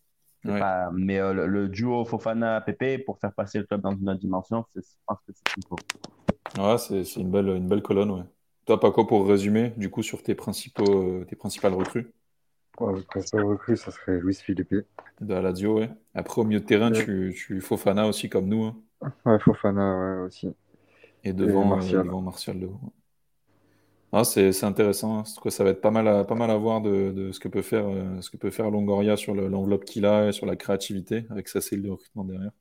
mais le, duo Fofana-Pepe, pour faire passer le club dans une autre dimension, je pense que c'est ce qu'il faut. Ouais, c'est une belle, une belle colonne, ouais. Toi, Paco, pour résumer, du coup, sur tes, principaux, euh, tes principales recrues ouais, Le principal recrue, ça serait Luis Philippe. De la Lazio, ouais. Après, au milieu de terrain, tu, tu Fofana aussi, comme nous. Hein. Ouais, Fofana, ouais, aussi. Et devant Et Martial. devant Martial de ah, c'est intéressant. Hein. Ça va être pas mal à, pas mal à voir de, de ce, que peut faire, euh, ce que peut faire Longoria sur l'enveloppe qu'il a et sur la créativité avec sa cellule de recrutement derrière.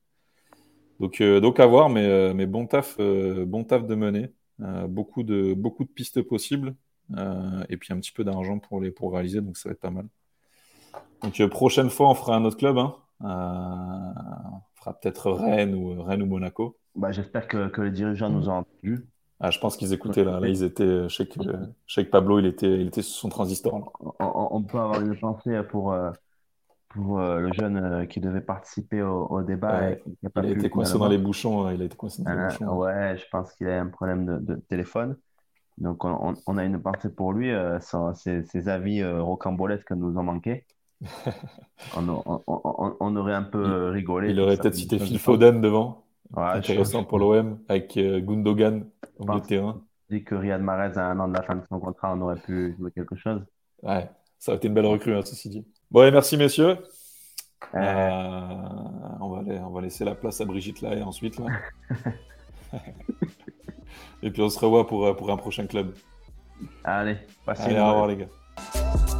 Donc, euh, donc à voir, mais, euh, mais bon, taf, euh, bon taf de mener. beaucoup, de, beaucoup de pistes possibles. et puis un petit peu d'argent pour, les, pour réaliser, donc ça va être pas mal. Donc prochaine fois, on fera un autre club. Hein. on fera peut-être Rennes ou, Rennes ou Monaco. Bah, J'espère que, que, les dirigeants nous ont entendus. Ah, je pense qu'ils écoutaient là. Là, ils étaient. Je sais que, Pablo, il était, il était sur son transistor. On, peut avoir une pensée pour, pour euh, le jeune euh, qui devait participer au, débat. il a, été coincé dans les bouchons. Hein, il a été coincé dans les euh, bouchons. Ouais, je pense qu'il a un problème de, téléphone. Donc, on, a une pensée pour lui. ses, avis rocambolesques nous ont manqué. on, aurait un peu rigolé. Il aurait peut-être cité Phil Foden devant. Intéressant pour l'OM avec Gundogan au milieu de terrain. Dit que Riyad Mahrez, à un an de la fin de son contrat, on aurait pu jouer quelque chose. Ouais, ça aurait été une belle recrue, hein, ceci dit. Bon, merci messieurs. Euh, on, va on va laisser la place à Brigitte là et ensuite là. et puis on se revoit pour, pour un prochain club. Allez, passez Allez, au revoir les gars.